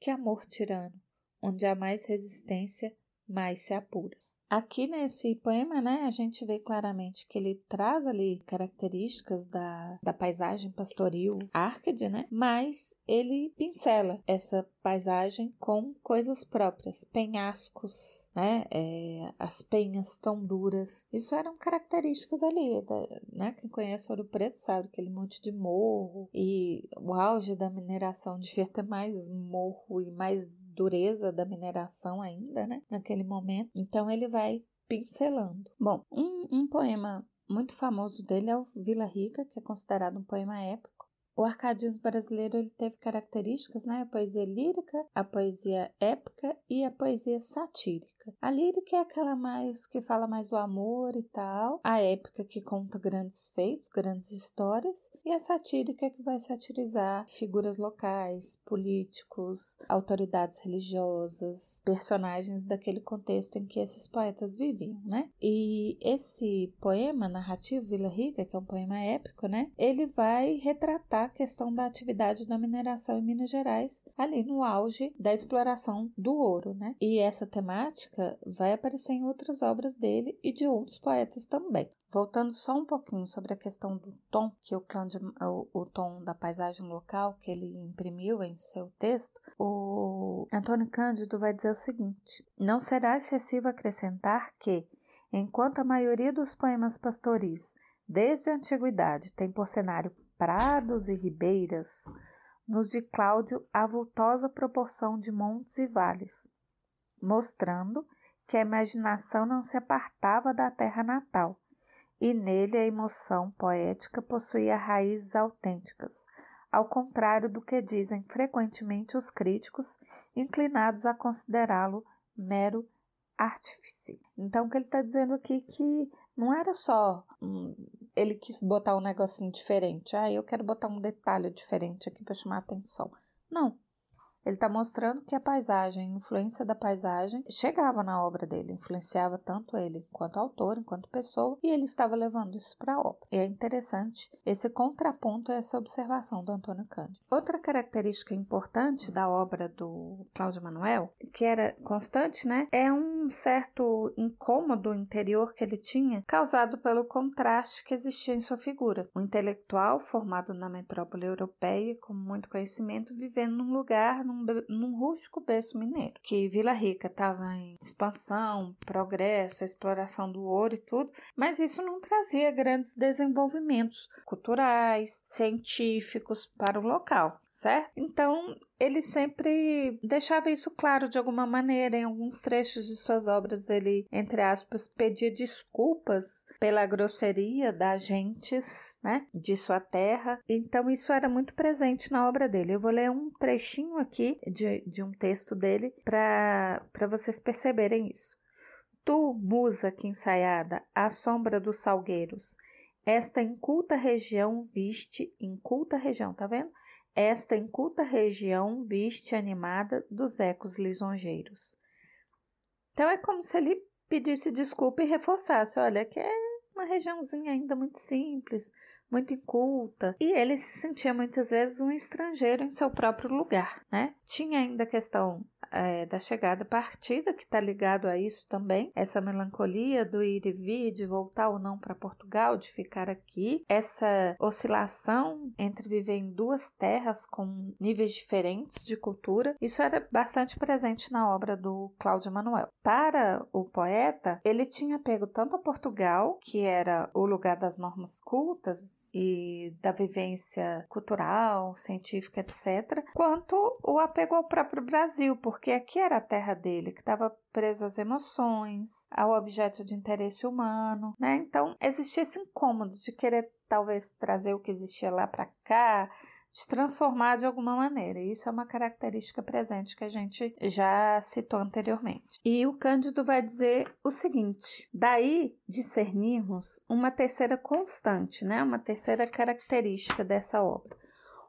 que amor tirano, onde há mais resistência, mais se apura. Aqui nesse poema, né, a gente vê claramente que ele traz ali características da, da paisagem pastoril Árcade, né, mas ele pincela essa paisagem com coisas próprias, penhascos, né, é, as penhas tão duras. Isso eram características ali, da, né, quem conhece Ouro Preto sabe aquele monte de morro e o auge da mineração devia ter mais morro e mais dureza da mineração ainda, né? Naquele momento. Então ele vai pincelando. Bom, um, um poema muito famoso dele é o Vila Rica, que é considerado um poema épico. O arcadismo brasileiro ele teve características, né? A poesia lírica, a poesia épica e a poesia satírica A lírica é aquela mais que fala mais do amor e tal, a épica que conta grandes feitos, grandes histórias, e a satírica que vai satirizar figuras locais, políticos, autoridades religiosas, personagens daquele contexto em que esses poetas viviam, né? E esse poema narrativo Vila Rica, que é um poema épico, né? Ele vai retratar a questão da atividade da mineração em Minas Gerais, ali no auge da exploração do ouro, né? E essa temática vai aparecer em outras obras dele e de outros poetas também. Voltando só um pouquinho sobre a questão do tom, que o, de, o, o tom da paisagem local que ele imprimiu em seu texto, o Antônio Cândido vai dizer o seguinte: Não será excessivo acrescentar que, enquanto a maioria dos poemas pastoris, desde a antiguidade, tem por cenário prados e ribeiras, nos de Cláudio a vultosa proporção de montes e vales, mostrando que a imaginação não se apartava da terra natal, e nele a emoção poética possuía raízes autênticas, ao contrário do que dizem frequentemente os críticos, inclinados a considerá-lo mero artífice. Então, o que ele está dizendo aqui é que não era só hum, ele quis botar um negocinho diferente, ah, eu quero botar um detalhe diferente aqui para chamar atenção. Não, ele está mostrando que a paisagem, a influência da paisagem, chegava na obra dele, influenciava tanto ele enquanto autor, enquanto pessoa, e ele estava levando isso para a obra. E é interessante esse contraponto essa observação do Antônio Cândido. Outra característica importante da obra do Cláudio Manuel, que era constante, né, é um certo incômodo interior que ele tinha, causado pelo contraste que existia em sua figura. Um intelectual formado na metrópole europeia, com muito conhecimento, vivendo num lugar, num num, num rústico berço mineiro, que Vila Rica estava em expansão, progresso, exploração do ouro e tudo, mas isso não trazia grandes desenvolvimentos culturais, científicos para o local certo? Então, ele sempre deixava isso claro de alguma maneira. Em alguns trechos de suas obras, ele, entre aspas, pedia desculpas pela grosseria das gentes, né, de sua terra. Então, isso era muito presente na obra dele. Eu vou ler um trechinho aqui de, de um texto dele para vocês perceberem isso. Tu, musa que ensaiada, à sombra dos salgueiros, esta inculta região viste, inculta região, tá vendo? Esta inculta região viste animada dos ecos lisonjeiros. Então é como se ele pedisse desculpa e reforçasse: olha, que é uma regiãozinha ainda muito simples, muito inculta, e ele se sentia muitas vezes um estrangeiro em seu próprio lugar, né? Tinha ainda a questão é, da chegada partida, que está ligado a isso também, essa melancolia do ir e vir, de voltar ou não para Portugal, de ficar aqui, essa oscilação entre viver em duas terras com níveis diferentes de cultura, isso era bastante presente na obra do Cláudio Manuel. Para o poeta, ele tinha pego tanto a Portugal, que era o lugar das normas cultas e da vivência cultural, científica, etc., quanto o apego ao próprio Brasil, porque aqui era a terra dele, que estava preso às emoções, ao objeto de interesse humano, né? Então existia esse incômodo de querer talvez trazer o que existia lá para cá, de transformar de alguma maneira. Isso é uma característica presente que a gente já citou anteriormente. E o Cândido vai dizer o seguinte: daí discernirmos uma terceira constante, né? Uma terceira característica dessa obra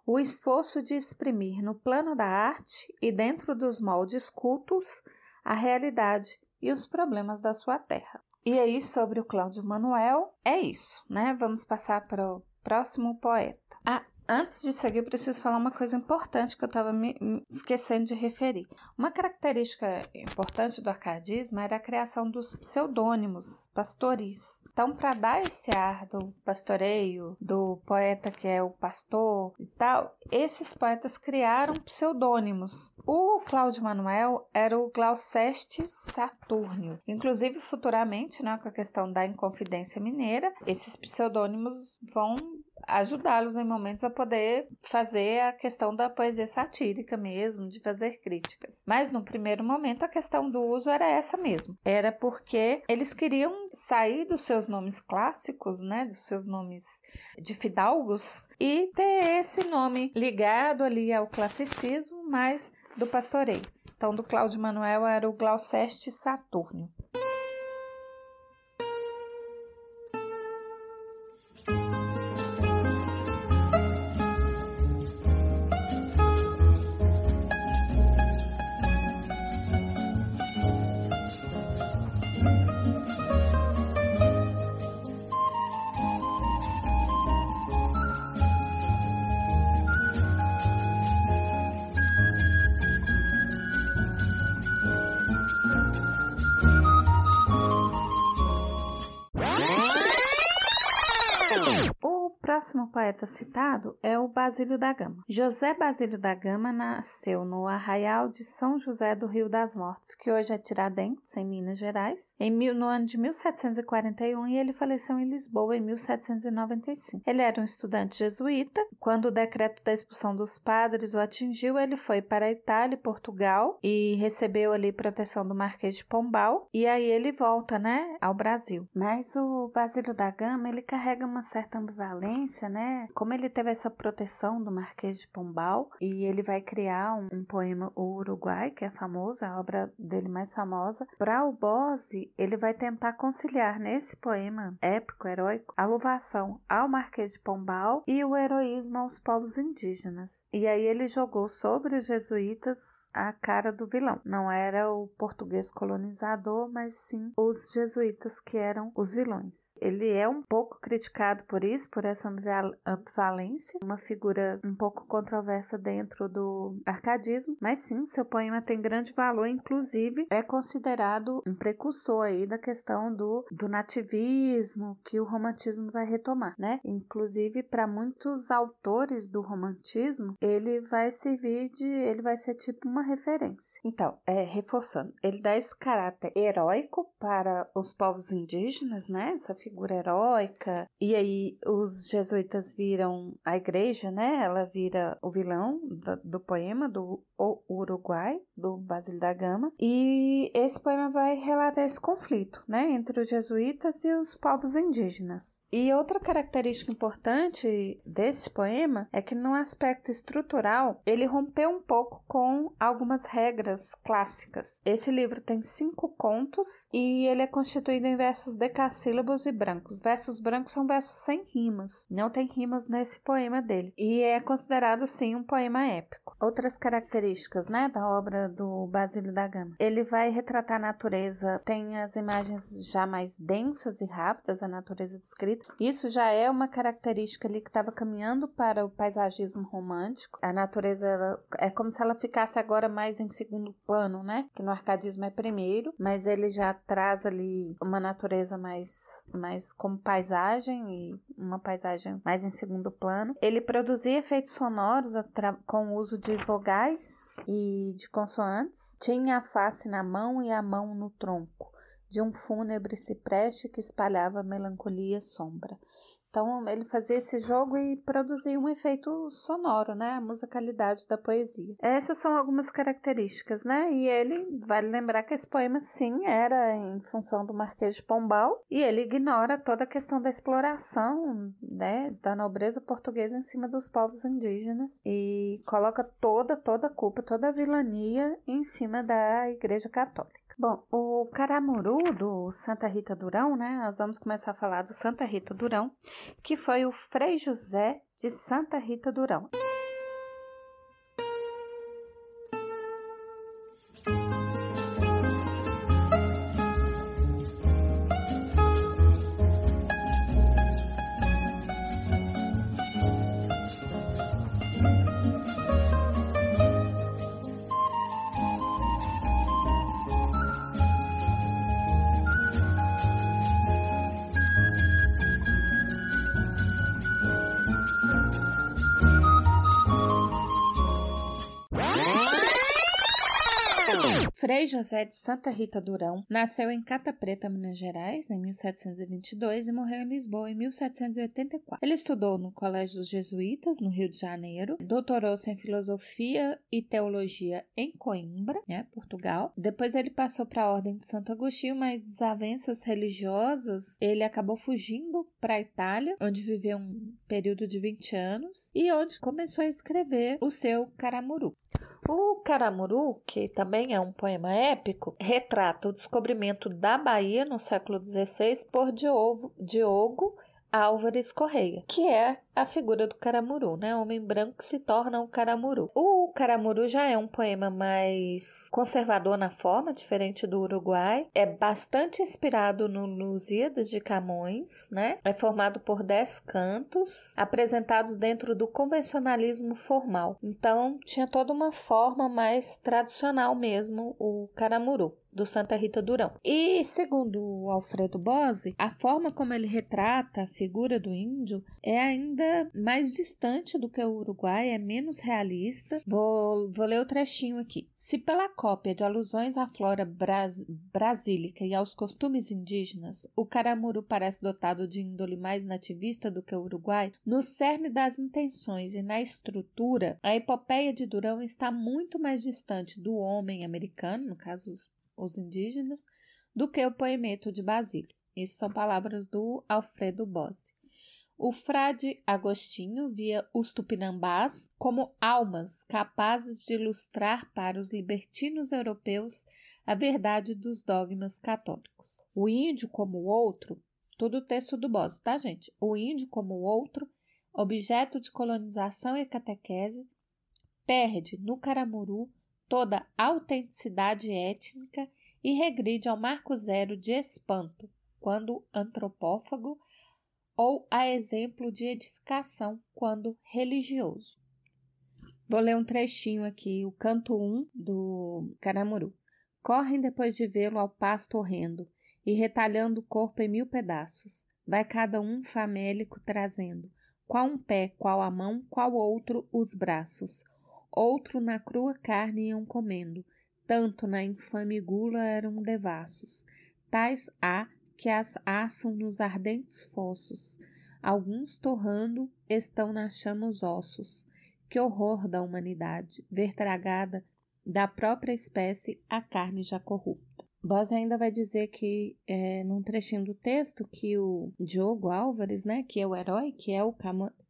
o esforço de exprimir no plano da arte e dentro dos moldes cultos a realidade e os problemas da sua terra. E aí, sobre o Cláudio Manuel, é isso, né? Vamos passar para o próximo poeta. A Antes de seguir, preciso falar uma coisa importante que eu estava me esquecendo de referir. Uma característica importante do arcadismo era a criação dos pseudônimos pastoris. Então, para dar esse ar do pastoreio, do poeta que é o pastor e tal, esses poetas criaram pseudônimos. O Cláudio Manuel era o Glauceste Saturnio. Inclusive, futuramente, né, com a questão da Inconfidência Mineira, esses pseudônimos vão ajudá-los em momentos a poder fazer a questão da poesia satírica mesmo, de fazer críticas. Mas no primeiro momento a questão do uso era essa mesmo. Era porque eles queriam sair dos seus nomes clássicos, né, dos seus nomes de fidalgos e ter esse nome ligado ali ao classicismo, mas do pastoreio. Então, do Cláudio Manuel era o Glauceste Saturnio. Próximo poeta citado é o Basílio da Gama. José Basílio da Gama nasceu no Arraial de São José do Rio das Mortes, que hoje é Tiradentes, em Minas Gerais, em mil, no ano de 1741 e ele faleceu em Lisboa em 1795. Ele era um estudante jesuíta. Quando o decreto da expulsão dos padres o atingiu, ele foi para a Itália e Portugal e recebeu ali proteção do Marquês de Pombal. E aí ele volta, né, ao Brasil. Mas o Basílio da Gama, ele carrega uma certa ambivalência né? Como ele teve essa proteção do Marquês de Pombal e ele vai criar um, um poema O Uruguai, que é famoso, a obra dele mais famosa. Para o Bose, ele vai tentar conciliar nesse poema épico, heróico, a louvação ao Marquês de Pombal e o heroísmo aos povos indígenas. E aí ele jogou sobre os jesuítas a cara do vilão. Não era o português colonizador, mas sim os jesuítas que eram os vilões. Ele é um pouco criticado por isso, por essa ambivalência, uma figura um pouco controversa dentro do arcadismo, mas sim, seu poema tem grande valor, inclusive é considerado um precursor aí da questão do, do nativismo que o romantismo vai retomar, né? Inclusive para muitos autores do romantismo, ele vai servir de, ele vai ser tipo uma referência. Então, é reforçando, ele dá esse caráter heróico para os povos indígenas, né? Essa figura heróica e aí os jesuítas viram a igreja, né? Ela vira o vilão do, do poema do Uruguai, do Basílio da Gama. E esse poema vai relatar esse conflito, né? Entre os jesuítas e os povos indígenas. E outra característica importante desse poema é que, no aspecto estrutural, ele rompeu um pouco com algumas regras clássicas. Esse livro tem cinco contos e ele é constituído em versos decassílabos e brancos. Versos brancos são versos sem rimas. Não tem rimas nesse poema dele. E é considerado, sim, um poema épico. Outras características, né, da obra do Basílio da Gama. Ele vai retratar a natureza, tem as imagens já mais densas e rápidas, a natureza descrita. Isso já é uma característica ali que estava caminhando para o paisagismo romântico. A natureza ela, é como se ela ficasse agora mais em segundo plano, né? Que no arcadismo é primeiro, mas ele já traz ali uma natureza mais, mais como paisagem e uma paisagem mais em segundo plano. Ele produzia efeitos sonoros com o uso de vogais e de consoantes. Tinha a face na mão e a mão no tronco de um fúnebre cipreste que espalhava melancolia e sombra. Então ele fazia esse jogo e produzia um efeito sonoro, né? A musicalidade da poesia. Essas são algumas características, né? E ele vale lembrar que esse poema sim era em função do Marquês de Pombal e ele ignora toda a questão da exploração, né, da nobreza portuguesa em cima dos povos indígenas e coloca toda toda a culpa, toda a vilania em cima da Igreja Católica. Bom, o Caramuru do Santa Rita Durão, né? Nós vamos começar a falar do Santa Rita Durão, que foi o Frei José de Santa Rita Durão. Frei José de Santa Rita Durão nasceu em Cata Preta, Minas Gerais, em 1722 e morreu em Lisboa em 1784. Ele estudou no Colégio dos Jesuítas, no Rio de Janeiro, doutorou-se em Filosofia e Teologia em Coimbra, né, Portugal. Depois ele passou para a Ordem de Santo Agostinho, mas desavenças religiosas, ele acabou fugindo para a Itália, onde viveu um período de 20 anos e onde começou a escrever o seu Caramuru. O Caramuru, que também é um poema épico, retrata o descobrimento da Bahia no século XVI por Diogo, Diogo Álvares Correia, que é a figura do Caramuru, né? Homem branco que se torna um Caramuru. O Caramuru já é um poema mais conservador na forma, diferente do Uruguai. É bastante inspirado no Lusíadas de Camões, né? É formado por dez cantos, apresentados dentro do convencionalismo formal. Então, tinha toda uma forma mais tradicional mesmo, o Caramuru do Santa Rita Durão. E segundo Alfredo Bose, a forma como ele retrata a figura do índio é ainda mais distante do que o Uruguai, é menos realista. Vou, vou ler o trechinho aqui. Se pela cópia de alusões à flora bras, brasílica e aos costumes indígenas, o caramuru parece dotado de índole mais nativista do que o Uruguai, no cerne das intenções e na estrutura, a epopeia de Durão está muito mais distante do homem americano, no caso os indígenas, do que o poemeto de Basílio. Isso são palavras do Alfredo Bose. O frade Agostinho via os tupinambás como almas capazes de ilustrar para os libertinos europeus a verdade dos dogmas católicos. O índio como outro, todo o texto do Bose, tá, gente? O índio como outro, objeto de colonização e catequese, perde no Caramuru toda autenticidade étnica e regride ao marco zero de espanto, quando antropófago, ou a exemplo de edificação, quando religioso. Vou ler um trechinho aqui, o canto 1 do Caramuru. Correm depois de vê-lo ao pasto horrendo, e retalhando o corpo em mil pedaços. Vai cada um famélico trazendo, qual um pé, qual a mão, qual outro os braços outro na crua carne iam comendo, tanto na infame gula eram devassos. Tais há que as assam nos ardentes fossos, alguns torrando estão na chama os ossos. Que horror da humanidade, ver tragada da própria espécie a carne já corrupta. Bose ainda vai dizer que, é, num trechinho do texto, que o Diogo Álvares, né, que é o herói, que é o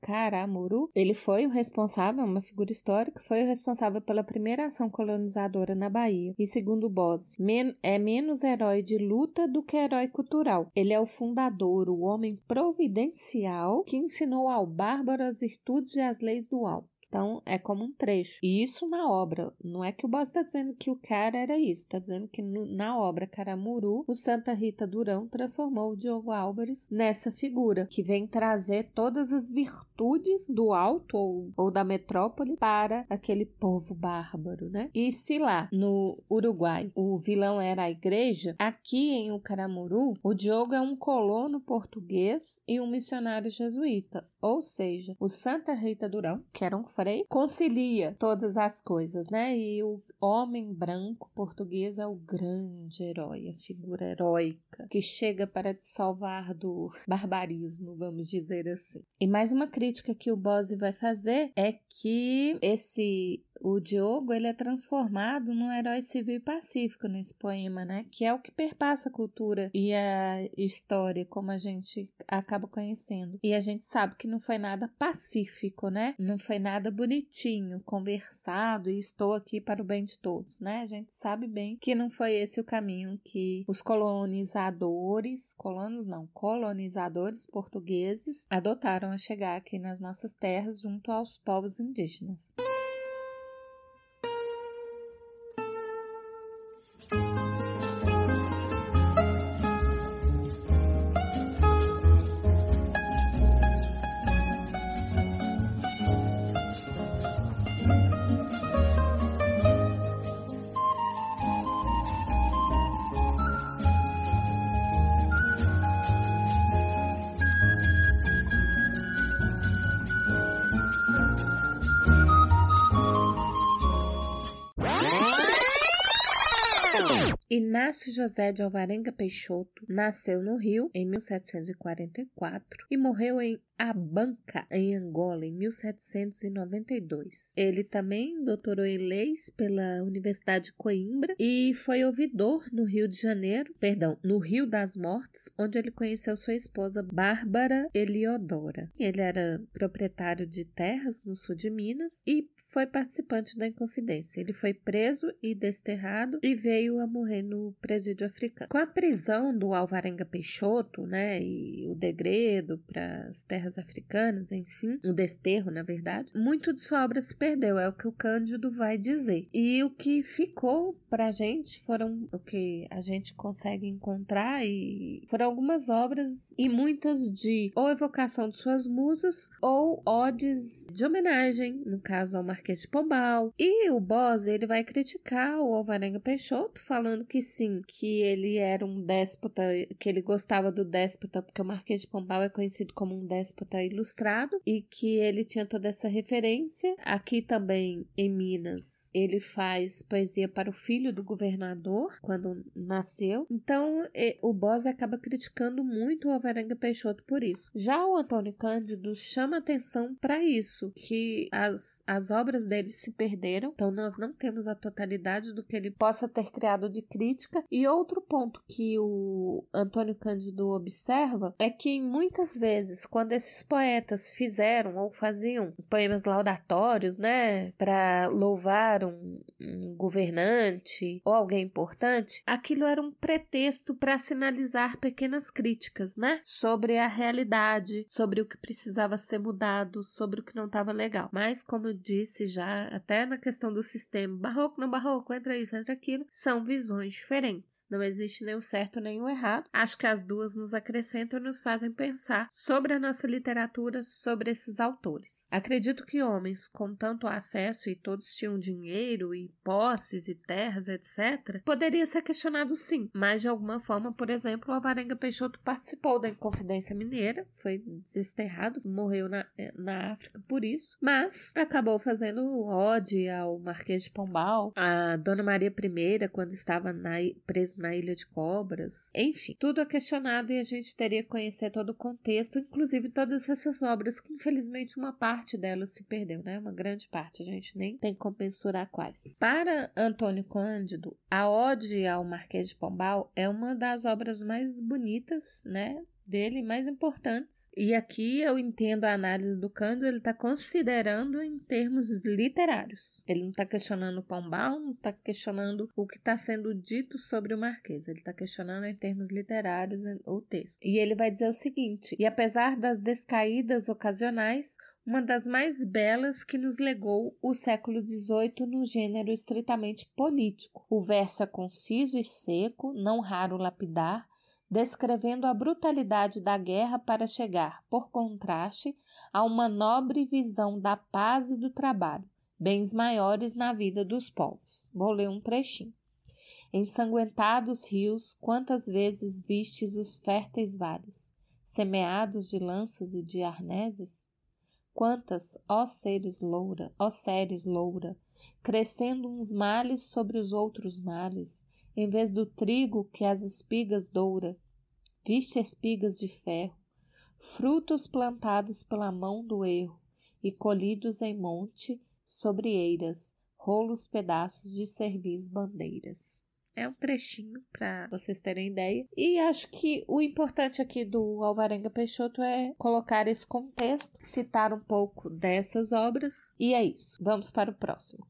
Caramuru, ele foi o responsável, uma figura histórica, foi o responsável pela primeira ação colonizadora na Bahia. E segundo Bose, men é menos herói de luta do que herói cultural. Ele é o fundador, o homem providencial que ensinou ao bárbaro as virtudes e as leis do alto. Então, é como um trecho. E isso na obra. Não é que o Boss está dizendo que o cara era isso. Está dizendo que no, na obra Caramuru, o Santa Rita Durão transformou o Diogo Álvares nessa figura, que vem trazer todas as virtudes do alto ou, ou da metrópole para aquele povo bárbaro, né? E se lá no Uruguai o vilão era a igreja, aqui em o Caramuru, o Diogo é um colono português e um missionário jesuíta. Ou seja, o Santa Rita Durão, que era um Frei, concilia todas as coisas, né? E o homem branco português é o grande herói, a figura heróica que chega para te salvar do barbarismo, vamos dizer assim. E mais uma crítica que o Bose vai fazer é que esse o Diogo ele é transformado num herói civil e pacífico nesse poema, né? Que é o que perpassa a cultura e a história como a gente acaba conhecendo. E a gente sabe que não foi nada pacífico, né? Não foi nada bonitinho, conversado e estou aqui para o bem de todos, né? A gente sabe bem que não foi esse o caminho que os colonizadores, colonos não, colonizadores portugueses adotaram a chegar aqui nas nossas terras junto aos povos indígenas. Inácio José de Alvarenga Peixoto nasceu no Rio em 1744 e morreu em Abanca, em Angola, em 1792. Ele também doutorou em leis pela Universidade de Coimbra e foi ouvidor no Rio de Janeiro, perdão, no Rio das Mortes, onde ele conheceu sua esposa Bárbara Eliodora. Ele era proprietário de terras no sul de Minas e foi participante da Inconfidência. Ele foi preso e desterrado e veio a morrer no presídio africano. Com a prisão do Alvarenga Peixoto, né, e o degredo para as terras africanas, enfim, o desterro, na verdade, muito de sua obra se perdeu, é o que o Cândido vai dizer. E o que ficou pra gente foram o que a gente consegue encontrar e foram algumas obras e muitas de ou evocação de suas musas ou odes de homenagem, no caso ao Marquês de Pombal. E o Bose, ele vai criticar o Alvarenga Peixoto, falando que sim, que ele era um déspota, que ele gostava do déspota, porque o Marquês de Pombal é conhecido como um déspota ilustrado e que ele tinha toda essa referência. Aqui também em Minas, ele faz poesia para o filho do governador quando nasceu. Então, o Bose acaba criticando muito o Alvarenga Peixoto por isso. Já o Antônio Cândido chama atenção para isso, que as, as obras dele se perderam, então nós não temos a totalidade do que ele possa ter criado de crítica. E outro ponto que o Antônio Cândido observa é que muitas vezes, quando esse esses poetas fizeram ou faziam poemas laudatórios, né, para louvar um, um governante ou alguém importante, aquilo era um pretexto para sinalizar pequenas críticas, né, sobre a realidade, sobre o que precisava ser mudado, sobre o que não estava legal. Mas, como eu disse já, até na questão do sistema barroco, não barroco, entra isso, entra aquilo, são visões diferentes. Não existe nem o certo nem o errado. Acho que as duas nos acrescentam e nos fazem pensar sobre a nossa literatura sobre esses autores. Acredito que homens com tanto acesso e todos tinham dinheiro e posses e terras, etc., poderia ser questionado sim, mas de alguma forma, por exemplo, o Alvarenga Peixoto participou da Inconfidência Mineira, foi desterrado, morreu na, na África por isso, mas acabou fazendo ode ao Marquês de Pombal, a Dona Maria I, quando estava na, preso na Ilha de Cobras, enfim, tudo é questionado e a gente teria que conhecer todo o contexto, inclusive todas essas obras, que infelizmente uma parte delas se perdeu, né? Uma grande parte, a gente nem tem como mensurar quais. Para Antônio Cândido, a Ode ao Marquês de Pombal é uma das obras mais bonitas, né? Dele mais importantes. E aqui eu entendo a análise do Cândido, ele está considerando em termos literários. Ele não está questionando o Pombal, não está questionando o que está sendo dito sobre o Marquês. Ele está questionando em termos literários o texto. E ele vai dizer o seguinte: e apesar das descaídas ocasionais, uma das mais belas que nos legou o século XVIII no gênero estritamente político. O verso é conciso e seco, não raro lapidar, descrevendo a brutalidade da guerra para chegar, por contraste, a uma nobre visão da paz e do trabalho, bens maiores na vida dos povos. Vou ler um trechinho. Ensanguentados rios, quantas vezes vistes os férteis vales, semeados de lanças e de arneses? Quantas, ó seres loura, ó seres loura, crescendo uns males sobre os outros males, em vez do trigo que as espigas doura, viste espigas de ferro, frutos plantados pela mão do erro e colhidos em monte sobre eiras, rolos pedaços de cervis bandeiras. É um trechinho para vocês terem ideia. E acho que o importante aqui do Alvarenga Peixoto é colocar esse contexto, citar um pouco dessas obras. E é isso. Vamos para o próximo.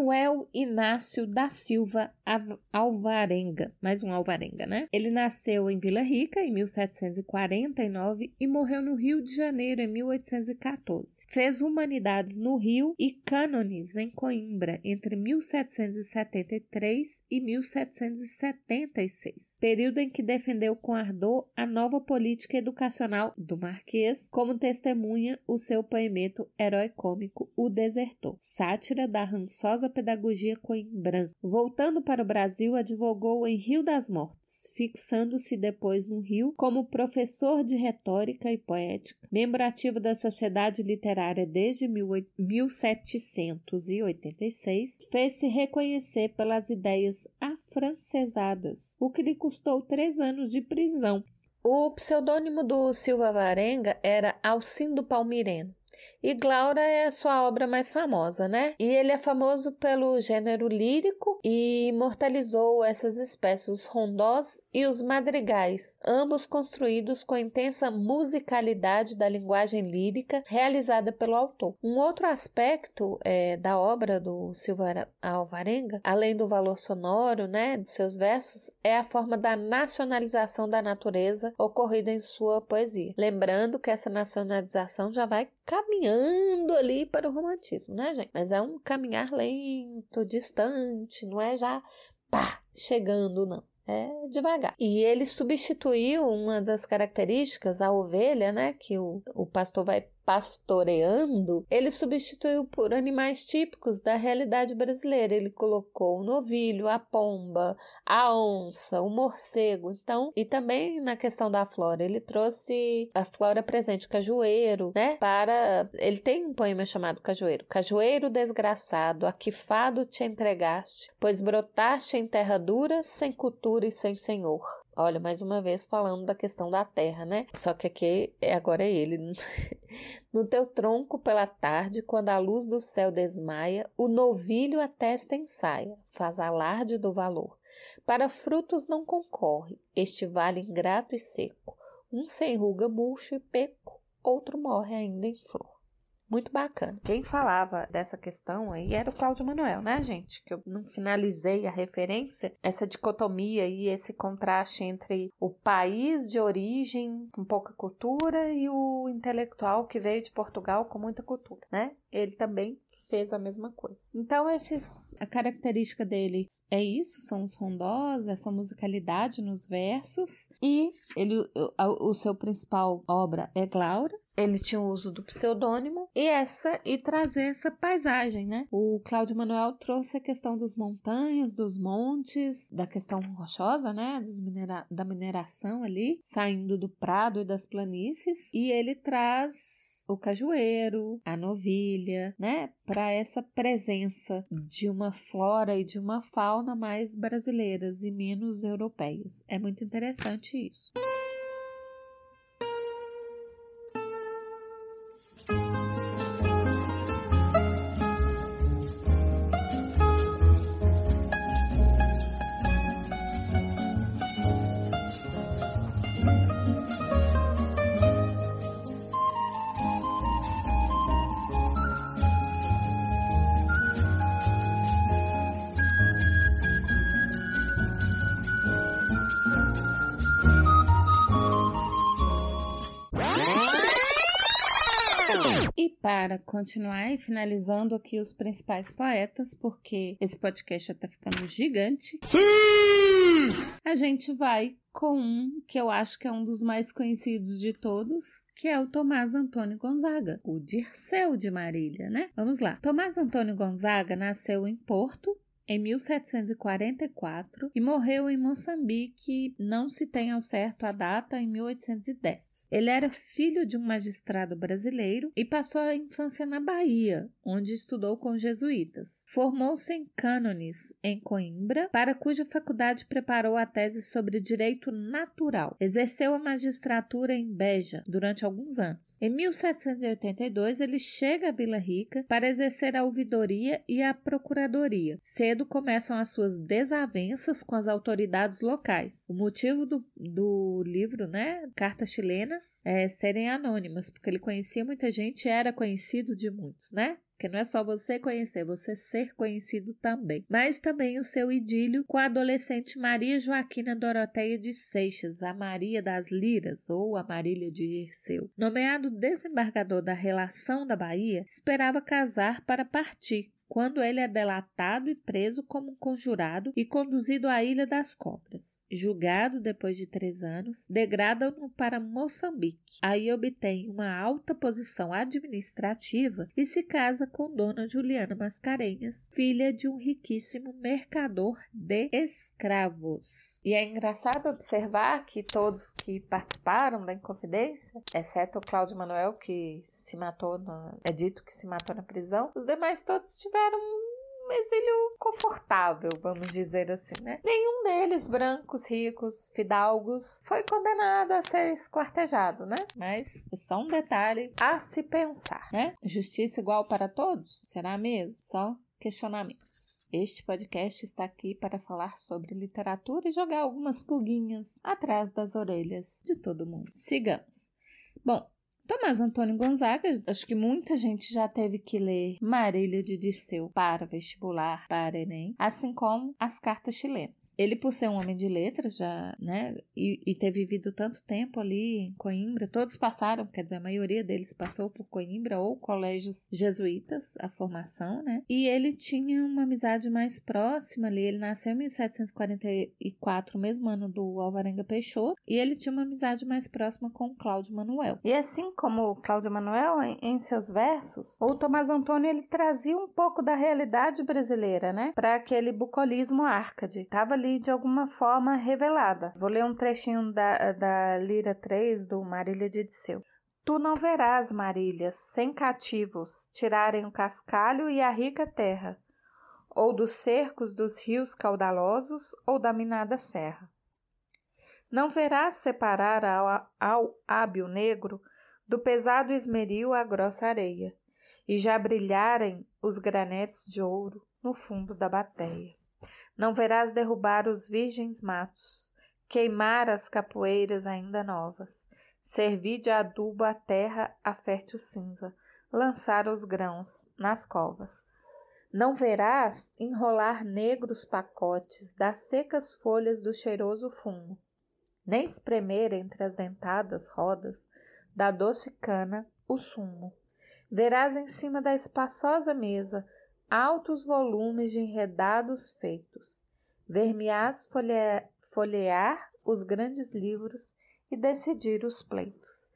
Manuel Inácio da Silva Alvarenga, mais um Alvarenga, né? Ele nasceu em Vila Rica em 1749 e morreu no Rio de Janeiro em 1814. Fez humanidades no Rio e cânones em Coimbra entre 1773 e 1776, período em que defendeu com ardor a nova política educacional do Marquês, como testemunha o seu poemento herói cômico O Desertor, sátira da rançosa pedagogia coimbran. Voltando para o Brasil, advogou em Rio das Mortes, fixando-se depois no Rio como professor de retórica e poética, membro ativo da Sociedade Literária desde 1786, fez-se reconhecer pelas ideias afrancesadas, o que lhe custou três anos de prisão. O pseudônimo do Silva Varenga era Alcindo Palmireno. E Glaura é a sua obra mais famosa, né? E ele é famoso pelo gênero lírico e imortalizou essas espécies, rondós e os madrigais, ambos construídos com intensa musicalidade da linguagem lírica realizada pelo autor. Um outro aspecto é, da obra do Silva Alvarenga, além do valor sonoro, né, de seus versos, é a forma da nacionalização da natureza ocorrida em sua poesia. Lembrando que essa nacionalização já vai caminhando ali para o romantismo, né, gente? Mas é um caminhar lento, distante, não é já pá, chegando, não. É devagar. E ele substituiu uma das características, a ovelha, né? Que o, o pastor vai pastoreando, ele substituiu por animais típicos da realidade brasileira. Ele colocou o novilho, a pomba, a onça, o morcego. Então, e também na questão da flora, ele trouxe a flora presente, o cajueiro, né? Para. Ele tem um poema chamado Cajueiro. Cajueiro desgraçado, a que fado te entregaste, pois brotaste em terra dura, sem cultura e sem senhor. Olha, mais uma vez falando da questão da terra, né? Só que aqui é, agora é ele. No teu tronco pela tarde, quando a luz do céu desmaia, o novilho a testa ensaia, faz alarde do valor. Para frutos não concorre, este vale ingrato e seco. Um sem ruga, murcho e peco, outro morre ainda em flor muito bacana. Quem falava dessa questão aí era o Cláudio Manuel, né, gente? Que eu não finalizei a referência, essa dicotomia e esse contraste entre o país de origem com pouca cultura e o intelectual que veio de Portugal com muita cultura, né? Ele também fez a mesma coisa. Então, esses, a característica dele é isso, são os rondós, essa musicalidade nos versos, e ele, o, o seu principal obra é Glaura, ele tinha o uso do pseudônimo e essa e trazer essa paisagem, né? O Cláudio Manuel trouxe a questão dos montanhas, dos montes, da questão rochosa, né? Minera da mineração ali, saindo do prado e das planícies, e ele traz o cajueiro, a novilha, né, para essa presença de uma flora e de uma fauna mais brasileiras e menos europeias. É muito interessante isso. Para continuar e finalizando aqui os principais poetas, porque esse podcast já tá ficando gigante. Sim! A gente vai com um que eu acho que é um dos mais conhecidos de todos, que é o Tomás Antônio Gonzaga, o Dirceu de Marília, né? Vamos lá. Tomás Antônio Gonzaga nasceu em Porto, em 1744 e morreu em Moçambique, não se tem ao certo a data, em 1810. Ele era filho de um magistrado brasileiro e passou a infância na Bahia, onde estudou com jesuítas. Formou-se em cânones em Coimbra, para cuja faculdade preparou a tese sobre direito natural. Exerceu a magistratura em Beja durante alguns anos. Em 1782, ele chega a Vila Rica para exercer a ouvidoria e a procuradoria. Cedo cedo começam as suas desavenças com as autoridades locais. O motivo do, do livro, né, Cartas Chilenas, é serem anônimas, porque ele conhecia muita gente e era conhecido de muitos, né? Porque não é só você conhecer, você ser conhecido também. Mas também o seu idílio com a adolescente Maria Joaquina Doroteia de Seixas, a Maria das Liras, ou a Marília de Irceu. Nomeado desembargador da relação da Bahia, esperava casar para partir, quando ele é delatado e preso como conjurado e conduzido à Ilha das Cobras. Julgado depois de três anos, degradam-no para Moçambique. Aí obtém uma alta posição administrativa e se casa com Dona Juliana Mascarenhas, filha de um riquíssimo mercador de escravos. E é engraçado observar que todos que participaram da Inconfidência, exceto o Cláudio Manuel, que se matou, na, é dito que se matou na prisão, os demais todos tiveram tiveram um exílio confortável, vamos dizer assim, né? Nenhum deles, brancos, ricos, fidalgos, foi condenado a ser esquartejado, né? Mas é só um detalhe a se pensar, né? Justiça igual para todos? Será mesmo? Só questionamentos. Este podcast está aqui para falar sobre literatura e jogar algumas pulguinhas atrás das orelhas de todo mundo. Sigamos. Bom, Tomás Antônio Gonzaga, acho que muita gente já teve que ler Marília de Dirceu para vestibular, para Enem, assim como as cartas chilenas. Ele, por ser um homem de letras, já, né, e, e ter vivido tanto tempo ali em Coimbra, todos passaram, quer dizer, a maioria deles passou por Coimbra ou colégios jesuítas, a formação, né, e ele tinha uma amizade mais próxima ali. Ele nasceu em 1744, mesmo ano do Alvarenga Peixoto, e ele tinha uma amizade mais próxima com Cláudio Manuel. E assim como Cláudio Manuel em, seus versos, o Tomás Antônio ele trazia um pouco da realidade brasileira, né, para aquele bucolismo árcade. Tava ali de alguma forma revelada. Vou ler um trechinho da, da Lira 3 do Marília de Disseu. Tu não verás, Marília, sem cativos, tirarem o cascalho e a rica terra, ou dos cercos dos rios caudalosos, ou da minada serra. Não verás separar ao, ao hábil negro do pesado esmeril à grossa areia, e já brilharem os granetes de ouro no fundo da bateia. Não verás derrubar os virgens matos, queimar as capoeiras ainda novas, servir de adubo a terra a fértil cinza, lançar os grãos nas covas. Não verás enrolar negros pacotes das secas folhas do cheiroso fumo, nem espremer entre as dentadas rodas da doce cana o sumo. Verás em cima da espaçosa mesa altos volumes de enredados feitos. Ver-me-ás folhear, os grandes livros e decidir os pleitos.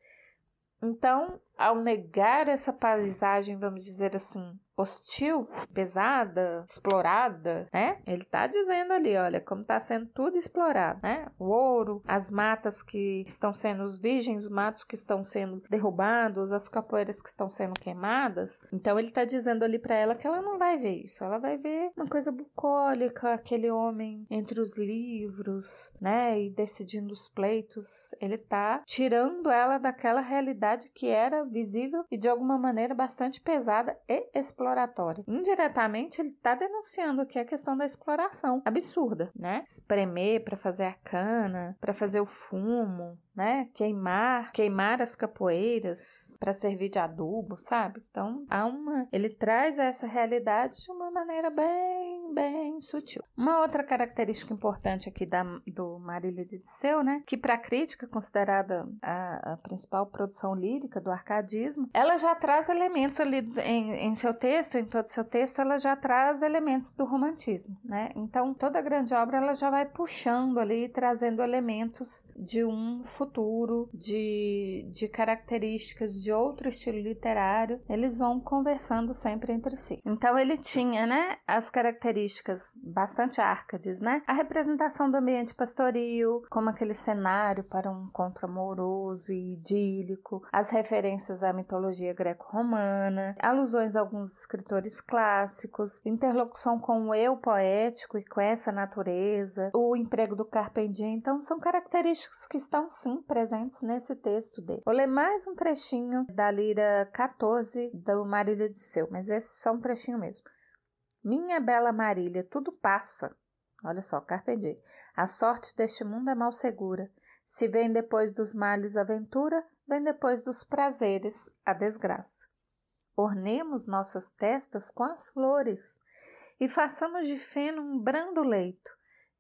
Então, ao negar essa paisagem, vamos dizer assim, hostil, pesada, explorada, né? Ele está dizendo ali, olha, como está sendo tudo explorado, né? O ouro, as matas que estão sendo, os virgens matos que estão sendo derrubados, as capoeiras que estão sendo queimadas. Então ele está dizendo ali para ela que ela não vai ver isso, ela vai ver uma coisa bucólica, aquele homem entre os livros, né? E decidindo os pleitos. Ele está tirando ela daquela realidade que era visível e de alguma maneira bastante pesada e exploratória. Indiretamente, ele está denunciando aqui a questão da exploração absurda, né? Espremer para fazer a cana, para fazer o fumo, né? Queimar, queimar as capoeiras para servir de adubo, sabe? Então, há uma, ele traz essa realidade de uma maneira bem, bem sutil. Uma outra característica importante aqui da, do Marília de Disseu, né? Que para a crítica considerada a, a, principal produção lírica do arcadismo, ela já traz elementos ali em, em seu texto, em todo seu texto, ela já traz elementos do romantismo, né? Então, toda grande obra ela já vai puxando ali, trazendo elementos de um futuro, de, de características de outro estilo literário, eles vão conversando sempre entre si. Então ele tinha, né, as características bastante árcades, né? A representação do ambiente pastoril, como aquele cenário para um encontro amoroso e idílico, as referências à mitologia greco-romana, alusões a alguns escritores clássicos, interlocução com o eu poético e com essa natureza, o emprego do carpe diem. Então são características que estão sim presentes nesse texto dele. Vou ler mais um trechinho da lira 14 do Marília de Seu, mas esse é só um trechinho mesmo. Minha bela Marília, tudo passa. Olha só, Carpe A sorte deste mundo é mal segura. Se vem depois dos males a ventura, vem depois dos prazeres a desgraça. Ornemos nossas testas com as flores e façamos de feno um brando leito.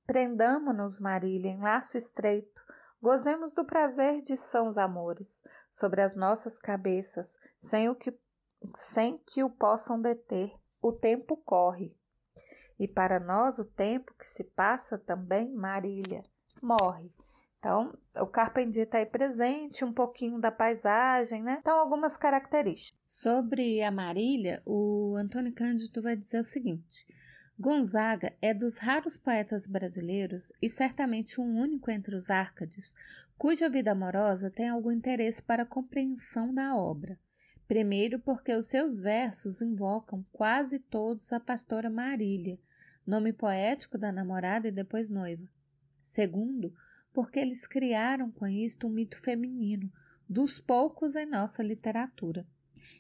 Prendamo-nos, Marília, em laço estreito, gozemos do prazer de sãos amores sobre as nossas cabeças, sem, o que, sem que o possam deter. O tempo corre. E para nós o tempo que se passa também, Marília, morre. Então, o Carpentier está aí presente, um pouquinho da paisagem, né? Então, algumas características. Sobre a Marília, o Antônio Cândido vai dizer o seguinte: Gonzaga é dos raros poetas brasileiros e certamente um único entre os Árcades, cuja vida amorosa tem algum interesse para a compreensão da obra. Primeiro, porque os seus versos invocam quase todos a pastora Marília, nome poético da namorada e depois noiva. Segundo, porque eles criaram com isto um mito feminino, dos poucos em nossa literatura.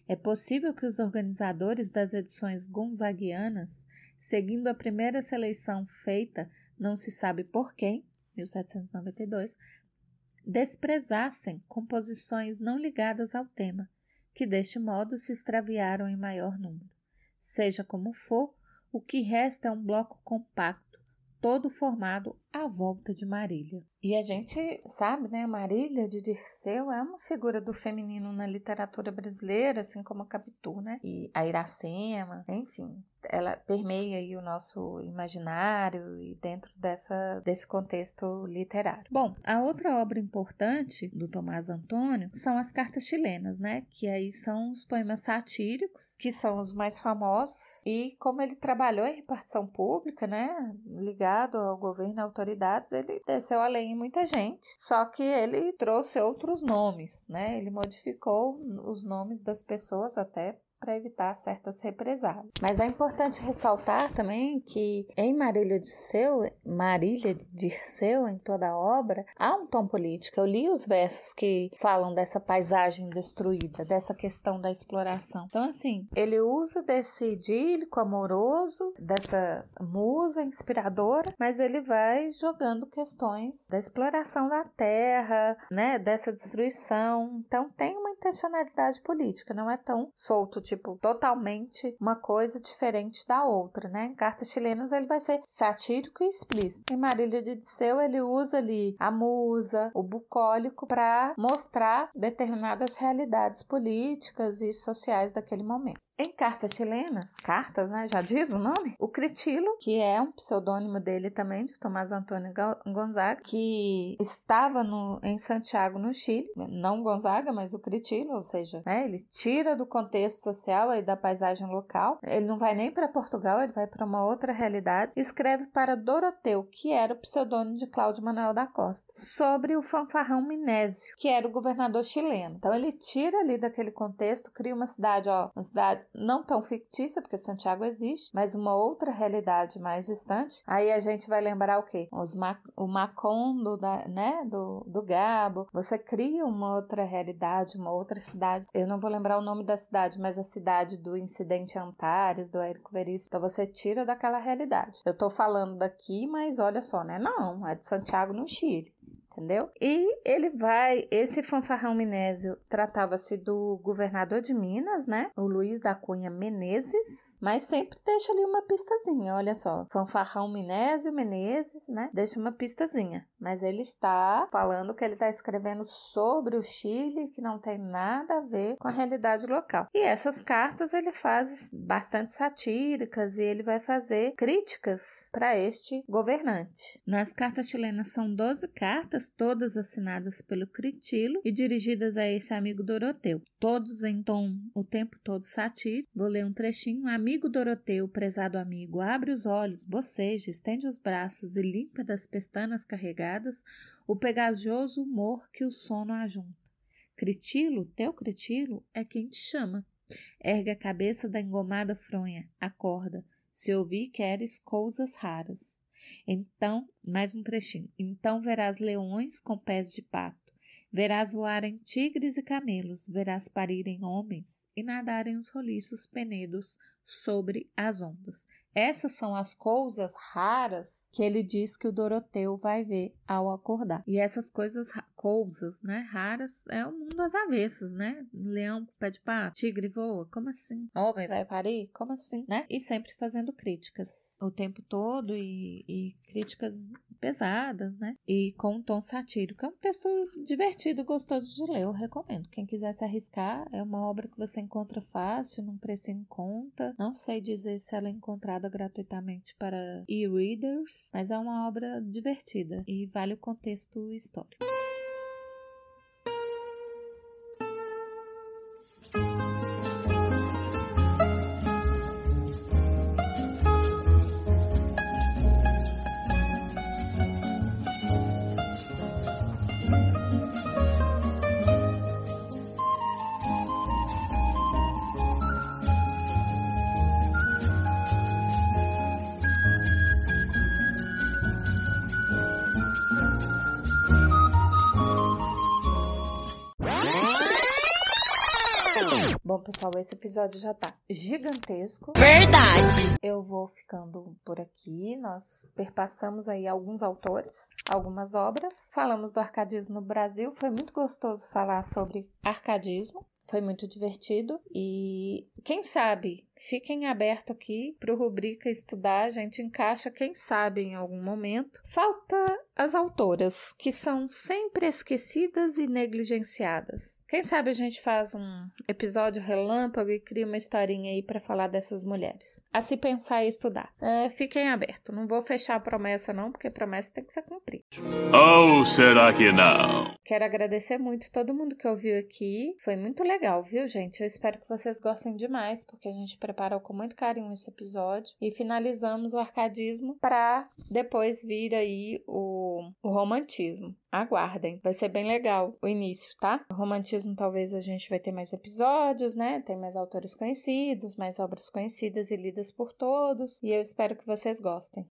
É possível que os organizadores das edições gonzaguianas, seguindo a primeira seleção feita, não se sabe por quem, 1792, desprezassem composições não ligadas ao tema, que deste modo se extraviaram em maior número. Seja como for, o que resta é um bloco compacto todo formado à volta de Marília. E a gente sabe, né, Marília de Dirceu é uma figura do feminino na literatura brasileira, assim como a Capitu, né? E a Iracema, enfim, ela permeia aí o nosso imaginário e dentro dessa, desse contexto literário. Bom, a outra obra importante do Tomás Antônio são as cartas chilenas, né? Que aí são os poemas satíricos, que são os mais famosos. E como ele trabalhou em repartição pública, né? Ligado ao governo e autoridades, ele desceu além em muita gente. Só que ele trouxe outros nomes, né? Ele modificou os nomes das pessoas até para evitar certas represálias. Mas é importante ressaltar também que em Marília de Seu, Marília de Seu, em toda a obra, há um tom político. Eu li os versos que falam dessa paisagem destruída, dessa questão da exploração. Então, assim, ele usa desse idílico amoroso, dessa musa inspiradora, mas ele vai jogando questões da exploração da terra, né, dessa destruição. Então, tem uma intencionalidade política, não é tão solto, tipo totalmente uma coisa diferente da outra, né? Em cartas chilenas ele vai ser satírico e explícito. Em Marília de Disseu ele usa ali a musa, o bucólico para mostrar determinadas realidades políticas e sociais daquele momento. Em cartas chilenas, cartas, né, já diz o nome, o Critilo, que é um pseudônimo dele também, de Tomás Antônio Gonzaga, que estava no, em Santiago, no Chile, não Gonzaga, mas o Critilo, ou seja, né, ele tira do contexto social e da paisagem local, ele não vai nem para Portugal, ele vai para uma outra realidade, escreve para Doroteu, que era o pseudônimo de Cláudio Manuel da Costa, sobre o fanfarrão Minésio, que era o governador chileno. Então ele tira ali daquele contexto, cria uma cidade, ó, uma cidade não tão fictícia, porque Santiago existe, mas uma outra realidade mais distante. Aí a gente vai lembrar o quê? Os Ma o Macondo, da, né, do, do Gabo. Você cria uma outra realidade, uma outra cidade. Eu não vou lembrar o nome da cidade, mas a cidade do incidente Antares, do Érico Veríssimo. Então você tira daquela realidade. Eu tô falando daqui, mas olha só, né? Não, é de Santiago, no Chile entendeu? E ele vai, esse fanfarrão Minésio tratava-se do governador de Minas, né? O Luiz da Cunha Menezes, mas sempre deixa ali uma pistazinha, olha só. Fanfarrão Minésio Menezes, né? Deixa uma pistazinha. Mas ele está falando que ele está escrevendo sobre o Chile, que não tem nada a ver com a realidade local. E essas cartas ele faz bastante satíricas e ele vai fazer críticas para este governante. Nas cartas chilenas são 12 cartas todas assinadas pelo Critilo e dirigidas a esse amigo Doroteu. Todos em tom o tempo todo satírico. Vou ler um trechinho. Amigo Doroteu, prezado amigo, abre os olhos, boceja, estende os braços e limpa das pestanas carregadas o pegajoso humor que o sono ajunta. Critilo, teu Critilo, é quem te chama. Ergue a cabeça da engomada fronha, acorda. Se ouvir queres coisas raras. Então, mais um trechinho. Então verás leões com pés de pato, Verás voarem tigres e camelos, verás parirem homens e nadarem os roliços penedos sobre as ondas. Essas são as coisas raras que ele diz que o Doroteu vai ver ao acordar. E essas coisas, coisas, né, raras, é o mundo às avessas, né? Leão pede pá, tigre voa, como assim? Homem vai parir, como assim, né? E sempre fazendo críticas o tempo todo e, e críticas pesadas, né? E com um tom satírico. É um texto divertido, gostoso de ler, eu recomendo. Quem quiser se arriscar, é uma obra que você encontra fácil, num preço em conta. Não sei dizer se ela é encontrada gratuitamente para e-readers, mas é uma obra divertida e vale o contexto histórico. Bom, pessoal, esse episódio já tá gigantesco. Verdade! Eu vou ficando por aqui. Nós perpassamos aí alguns autores, algumas obras. Falamos do arcadismo no Brasil. Foi muito gostoso falar sobre arcadismo. Foi muito divertido e quem sabe fiquem aberto aqui para o rubrica estudar, a gente encaixa, quem sabe em algum momento. Falta as autoras, que são sempre esquecidas e negligenciadas. Quem sabe a gente faz um episódio relâmpago e cria uma historinha aí para falar dessas mulheres. A se pensar e estudar. É, fiquem abertos, não vou fechar a promessa não, porque promessa tem que ser cumprida. Ou será que não? Quero agradecer muito todo mundo que ouviu aqui. Foi muito legal, viu, gente? Eu espero que vocês gostem demais, porque a gente preparou com muito carinho esse episódio e finalizamos o arcadismo para depois vir aí o, o romantismo. Aguardem, vai ser bem legal o início, tá? O romantismo talvez a gente vai ter mais episódios, né? Tem mais autores conhecidos, mais obras conhecidas e lidas por todos, e eu espero que vocês gostem.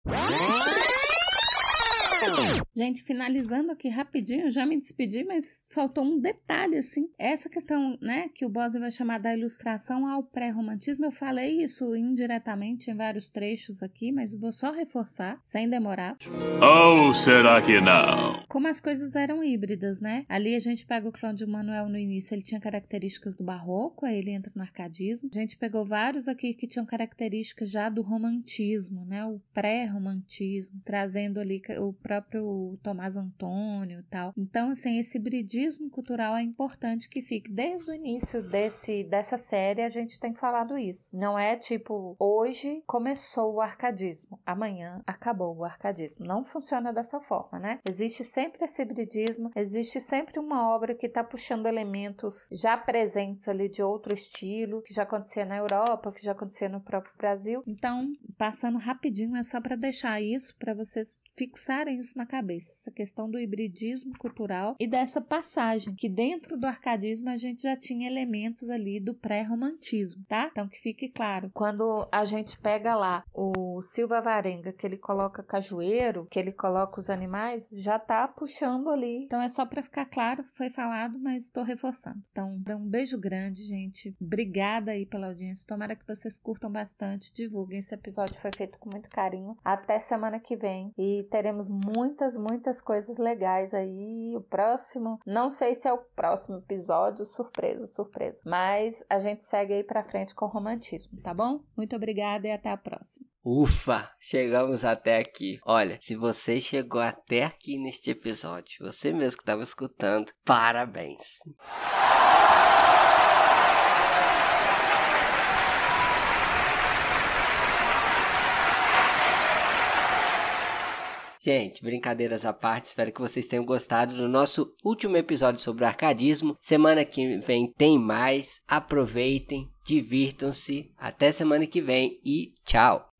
Gente, finalizando aqui rapidinho, já me despedi, mas faltou um detalhe, assim. Essa questão, né, que o Bose vai chamar da ilustração ao pré-romantismo, eu falei isso indiretamente em vários trechos aqui, mas vou só reforçar, sem demorar. Ou será que não? Como as coisas eram híbridas, né? Ali a gente pega o Cláudio Manuel no início, ele tinha características do barroco, aí ele entra no arcadismo. A gente pegou vários aqui que tinham características já do romantismo, né? O pré-romantismo, trazendo ali o próprio Tomás Antônio e tal. Então, assim, esse hibridismo cultural é importante que fique desde o início desse, dessa série a gente tem falado isso. Não é tipo, hoje começou o arcadismo, amanhã acabou o arcadismo. Não funciona dessa forma, né? Existe sempre esse hibridismo, existe sempre uma obra que está puxando elementos já presentes ali de outro estilo, que já acontecia na Europa, que já acontecia no próprio Brasil. Então, passando rapidinho, é só para deixar isso, para vocês fixarem isso na cabeça, essa questão do hibridismo cultural e dessa passagem, que dentro do arcadismo a gente já tinha elementos ali do pré-romantismo, tá? Então que fique claro, quando a gente pega lá o Silva Varenga, que ele coloca cajueiro, que ele coloca os animais, já tá puxando ali. Então é só para ficar claro, foi falado, mas estou reforçando. Então, um beijo grande, gente. Obrigada aí pela audiência. Tomara que vocês curtam bastante, divulguem. Esse episódio foi feito com muito carinho. Até semana que vem e teremos muitas, muitas coisas legais aí. O próximo, não sei se é o próximo episódio, surpresa, surpresa. Mas a gente segue aí pra frente com o romantismo, tá bom? Muito obrigada e até a próxima. Ufa, chegamos até aqui. Olha, se você chegou até aqui neste episódio, você mesmo que estava escutando, parabéns. Gente, brincadeiras à parte, espero que vocês tenham gostado do nosso último episódio sobre arcadismo. Semana que vem tem mais. Aproveitem, divirtam-se. Até semana que vem e tchau!